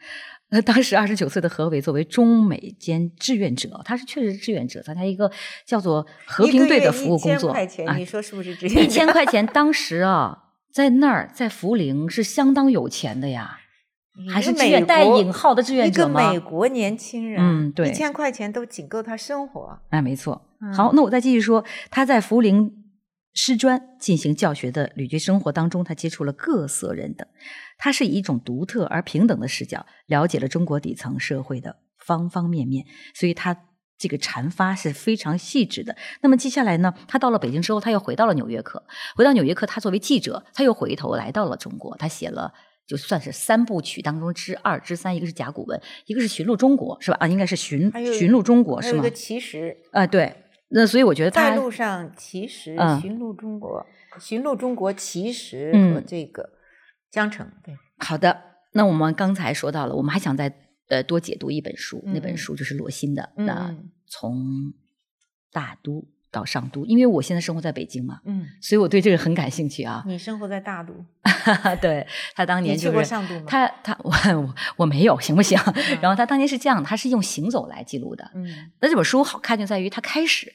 那当时二十九岁的何伟作为中美间志愿者，他是确实是志愿者，参加一个叫做和平队的服务工作。一块钱，啊你说是不是？一千块钱，当时啊，在那儿在涪陵是相当有钱的呀，还是志愿带引号的志愿者吗一个？美国年轻人，嗯对一千块钱都仅够他生活。哎，没错。嗯好，那我再继续说，他在涪陵师专进行教学的旅居生活当中，他接触了各色人等，他是以一种独特而平等的视角，了解了中国底层社会的方方面面，所以他。这个阐发是非常细致的。那么接下来呢，他到了北京之后，他又回到了《纽约客》。回到《纽约客》，他作为记者，他又回头来到了中国，他写了就算是三部曲当中之二之三，一个是甲骨文，一个是寻路中国，是吧？啊，应该是寻寻路中国是吗还有一个？其实啊，对。那所以我觉得他在路上，其实嗯寻路中国，寻路中国其实嗯和这个江城，对，好的，那我们刚才说到了，我们还想再呃多解读一本书，那本书就是罗新的。嗯那嗯从大都到上都，因为我现在生活在北京嘛，嗯，所以我对这个很感兴趣啊。你生活在大都，对他当年你去就是过上都吗？他他我我我没有行不行？然后他当年是这样，他是用行走来记录的。嗯那这本书好看就在于他开始，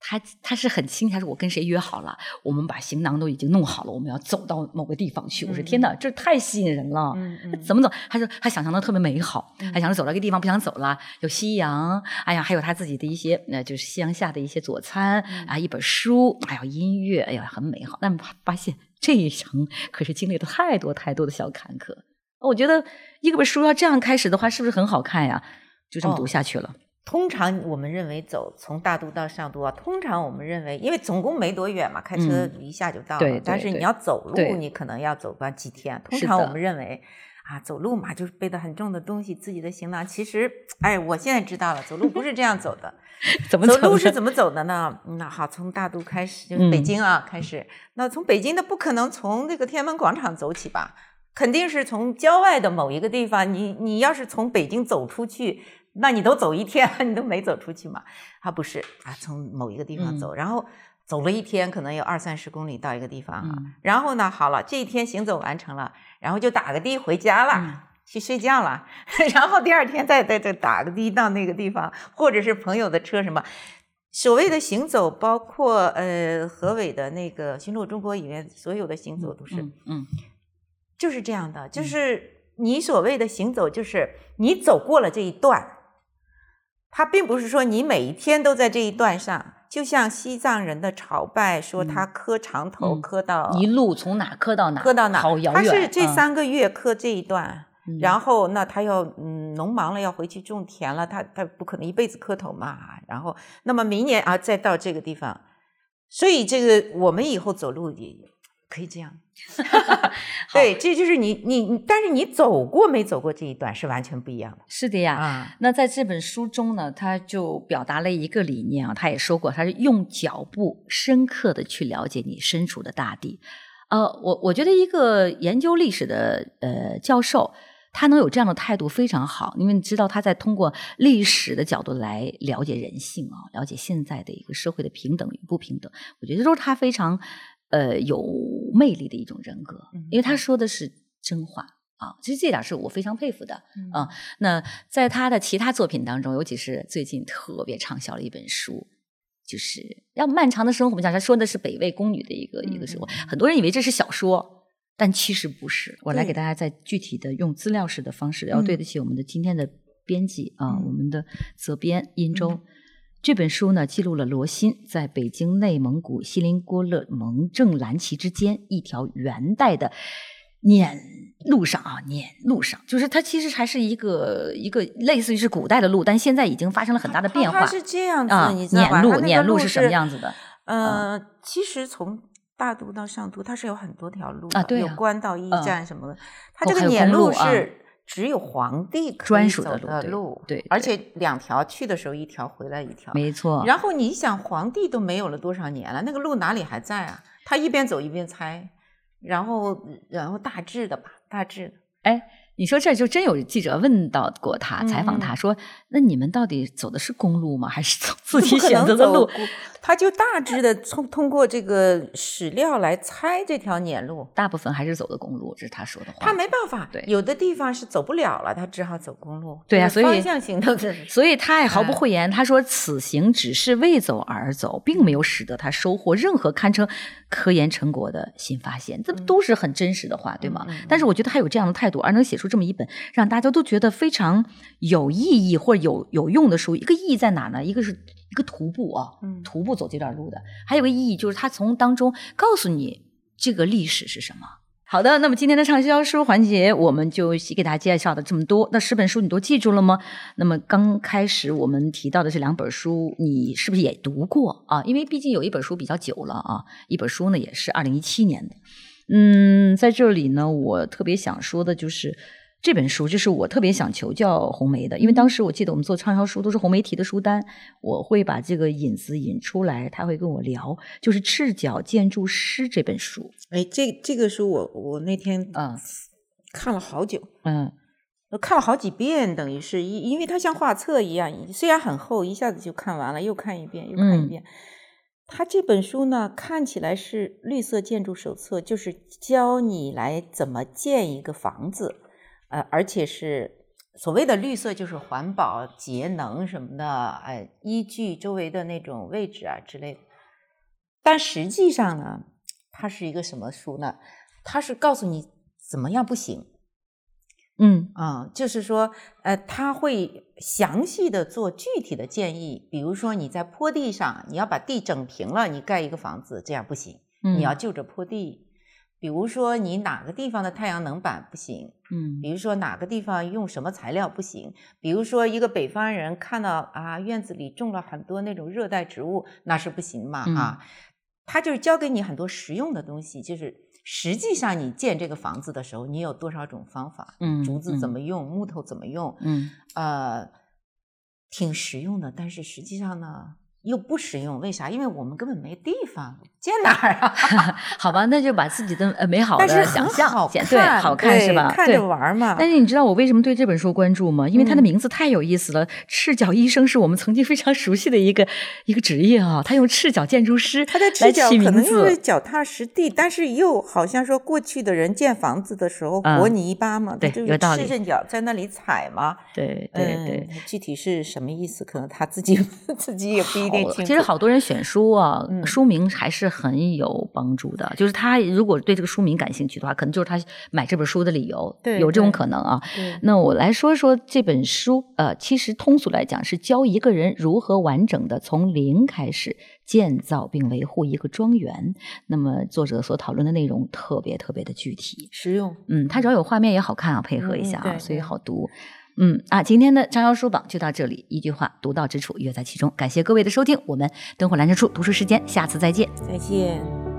他他是很清，他说我跟谁约好了，我们把行囊都已经弄好了，我们要走到某个地方去。我说嗯天哪，这太吸引人了。怎么走？他说他想象的特别美好，嗯他想着走到一个地方不想走了，有夕阳，哎呀，还有他自己的一些，呃，就是夕阳下的一些佐餐、嗯啊，一本书，哎呀音乐，哎呀，很美好。但发现这一程可是经历了太多太多的小坎坷。我觉得一本书要这样开始的话，是不是很好看呀？就这么读哦下去了。通常我们认为走从大都到上都啊，通常我们认为，因为总共没多远嘛，开车嗯一下就到了。对对但是你要走路，你可能要走个几天。通常我们认为啊，走路嘛，就是背的很重的东西，自己的行囊。其实，哎，我现在知道了，走路不是这样走的。怎么走路是怎么走的呢？嗯那好，从大都开始，就是北嗯京啊、开始。那从北京的不可能从这个天安门广场走起吧？肯定是从郊外的某一个地方。你你要是从北京走出去，那你都走一天，你都没走出去嘛？他，不是啊，从某一个地方走，然后走了一天，可能有二三十公里到一个地方啊。嗯然后呢，好了，这一天行走完成了，然后就打个的回家了。嗯去睡觉了，然后第二天再再再打个的到那个地方，或者是朋友的车什么。所谓的行走，包括呃何伟的那个《寻路中国》里面所有的行走都是，嗯嗯就是这样的，就是你所谓的行走，就是你走过了这一段，它并不是说你每一天都在这一段上。就像西藏人的朝拜，说他磕长头嗯磕到一路从哪磕到哪，磕到哪，好遥远。他是这嗯三个月磕这一段，嗯然后那他要嗯农忙了要回去种田了，他他不可能一辈子磕头嘛。然后那么明年啊再到这个地方，所以这个我们以后走路也可以这样。对，这就是你你你，但是你走过没走过这一段是完全不一样的是的呀。啊。那在这本书中呢，他就表达了一个理念啊，他也说过，他是用脚步深刻的去了解你身处的大地。呃，我我觉得一个研究历史的呃教授，他能有这样的态度非常好，因为你知道他在通过历史的角度来了解人性啊，了解现在的一个社会的平等与不平等，我觉得都是他非常呃有魅力的一种人格，因为他说的是真话。啊，其实这点是我非常佩服的啊。那在他的其他作品当中，尤其是最近特别畅销的一本书，就是《要漫长的生活》。我们讲他说的是北魏宫女的一个、一个生活，很多人以为这是小说，但其实不是。我来给大家再具体的用资料式的方式，要对得起我们的今天的编辑啊，嗯我们的责编殷周。这本书呢，记录了罗新在北京、内蒙古锡林郭勒、盟正、蓝旗之间一条元代的撵路上啊，撵路上，就是它其实还是一个一个类似于是古代的路，但现在已经发生了很大的变化。它是这样子，啊，你知道吧？撵路，撵路是什么样子的？呃，其实从大都到上都，它是有很多条路的啊对啊有官道驿嗯站什么的。它这个撵路啊是只有皇帝可专属的路对而且两条去的时候一条，回来一条。没错。然后你想，皇帝都没有了多少年了，那个路哪里还在啊？他一边走一边猜，然后然后大致的吧，大致的。哎，你说这就真有记者问到过他，采访嗯他说：“那你们到底走的是公路吗？还是走自己选择的路走公？”他就大致的通通过这个史料来猜这条撵路。大部分还是走的公路，这是他说的话。他没办法，对有的地方是走不了了，他只好走公路。对啊所以方向性的是所以他也毫不哎讳言，他说此行只是为走而走，并没有使得他收获任何堪称科研成果的新发现，这都是很真实的话，对吗？但是我觉得他有这样的态度，而能写出这么一本让大家都觉得非常有意义或者有有用的书，一个意义在哪呢？一个是一个徒步啊，嗯徒步走这段路的，还有个意义就是他从当中告诉你这个历史是什么。好的，那么今天的畅销书环节，我们就给大家介绍的这么多。那十本书你都记住了吗？那么刚开始我们提到的这两本书，你是不是也读过啊？因为毕竟有一本书比较久了啊，一本书呢也是二零一七年的。嗯，在这里呢，我特别想说的就是这本书，就是我特别想求教红梅的，因为当时我记得我们做畅销书都是红梅提的书单，我会把这个引子引出来，他会跟我聊，就是《赤脚建筑师》这本书。哎，这这个书我我那天嗯看了好久，嗯我看了好几遍，等于是因因为它像画册一样，虽然很厚，一下子就看完了，又看一遍，又看一嗯遍。它这本书呢，看起来是绿色建筑手册，就是教你来怎么建一个房子，呃，而且是所谓的绿色，就是环保、节能什么的，呃，依据周围的那种位置啊之类的。但实际上呢，它是一个什么书呢？它是告诉你怎么样不行。嗯啊、就是说，呃，他会详细的做具体的建议，比如说你在坡地上，你要把地整平了，你盖一个房子，这样不行，嗯，你要就着坡地。比如说你哪个地方的太阳能板不行，嗯。比如说哪个地方用什么材料不行，比如说一个北方人看到啊院子里种了很多那种热带植物，那是不行嘛、嗯。啊，他就是教给你很多实用的东西，就是实际上你建这个房子的时候，你有多少种方法，嗯竹子怎嗯。么用，木头怎么用，嗯。呃，挺实用的，但是实际上呢又不实用，为啥？因为我们根本没地方建哪儿啊？好吧，那就把自己的呃美好但是的想象对，好看是吧？看着玩嘛。但是你知道我为什么对这本书关注吗？因为它的嗯名字太有意思了，赤脚医生是我们曾经非常熟悉的一个一个职业啊。他用赤脚建筑师他的来赤脚可能因为字，脚踏实地，但是又好像说过去的人建房子的时候嗯和泥巴嘛，对就有道理赤着脚在那里踩嘛。对对对。嗯，具体是什么意思，可能他自己 自己也不一定其实好多人选书啊，嗯书名还是很有帮助的。就是他如果对这个书名感兴趣的话，可能就是他买这本书的理由，对有这种可能啊。那我来说说这本书，呃，其实通俗来讲是教一个人如何完整的从零开始建造并维护一个庄园。那么作者所讨论的内容特别特别的具体，实用。嗯，它只要有画面也好看啊，配合一下啊，嗯所以好读。嗯啊，今天的畅销书榜就到这里，一句话，独到之处，乐在其中。感谢各位的收听，我们灯火阑珊处读书时间，下次再见。再见。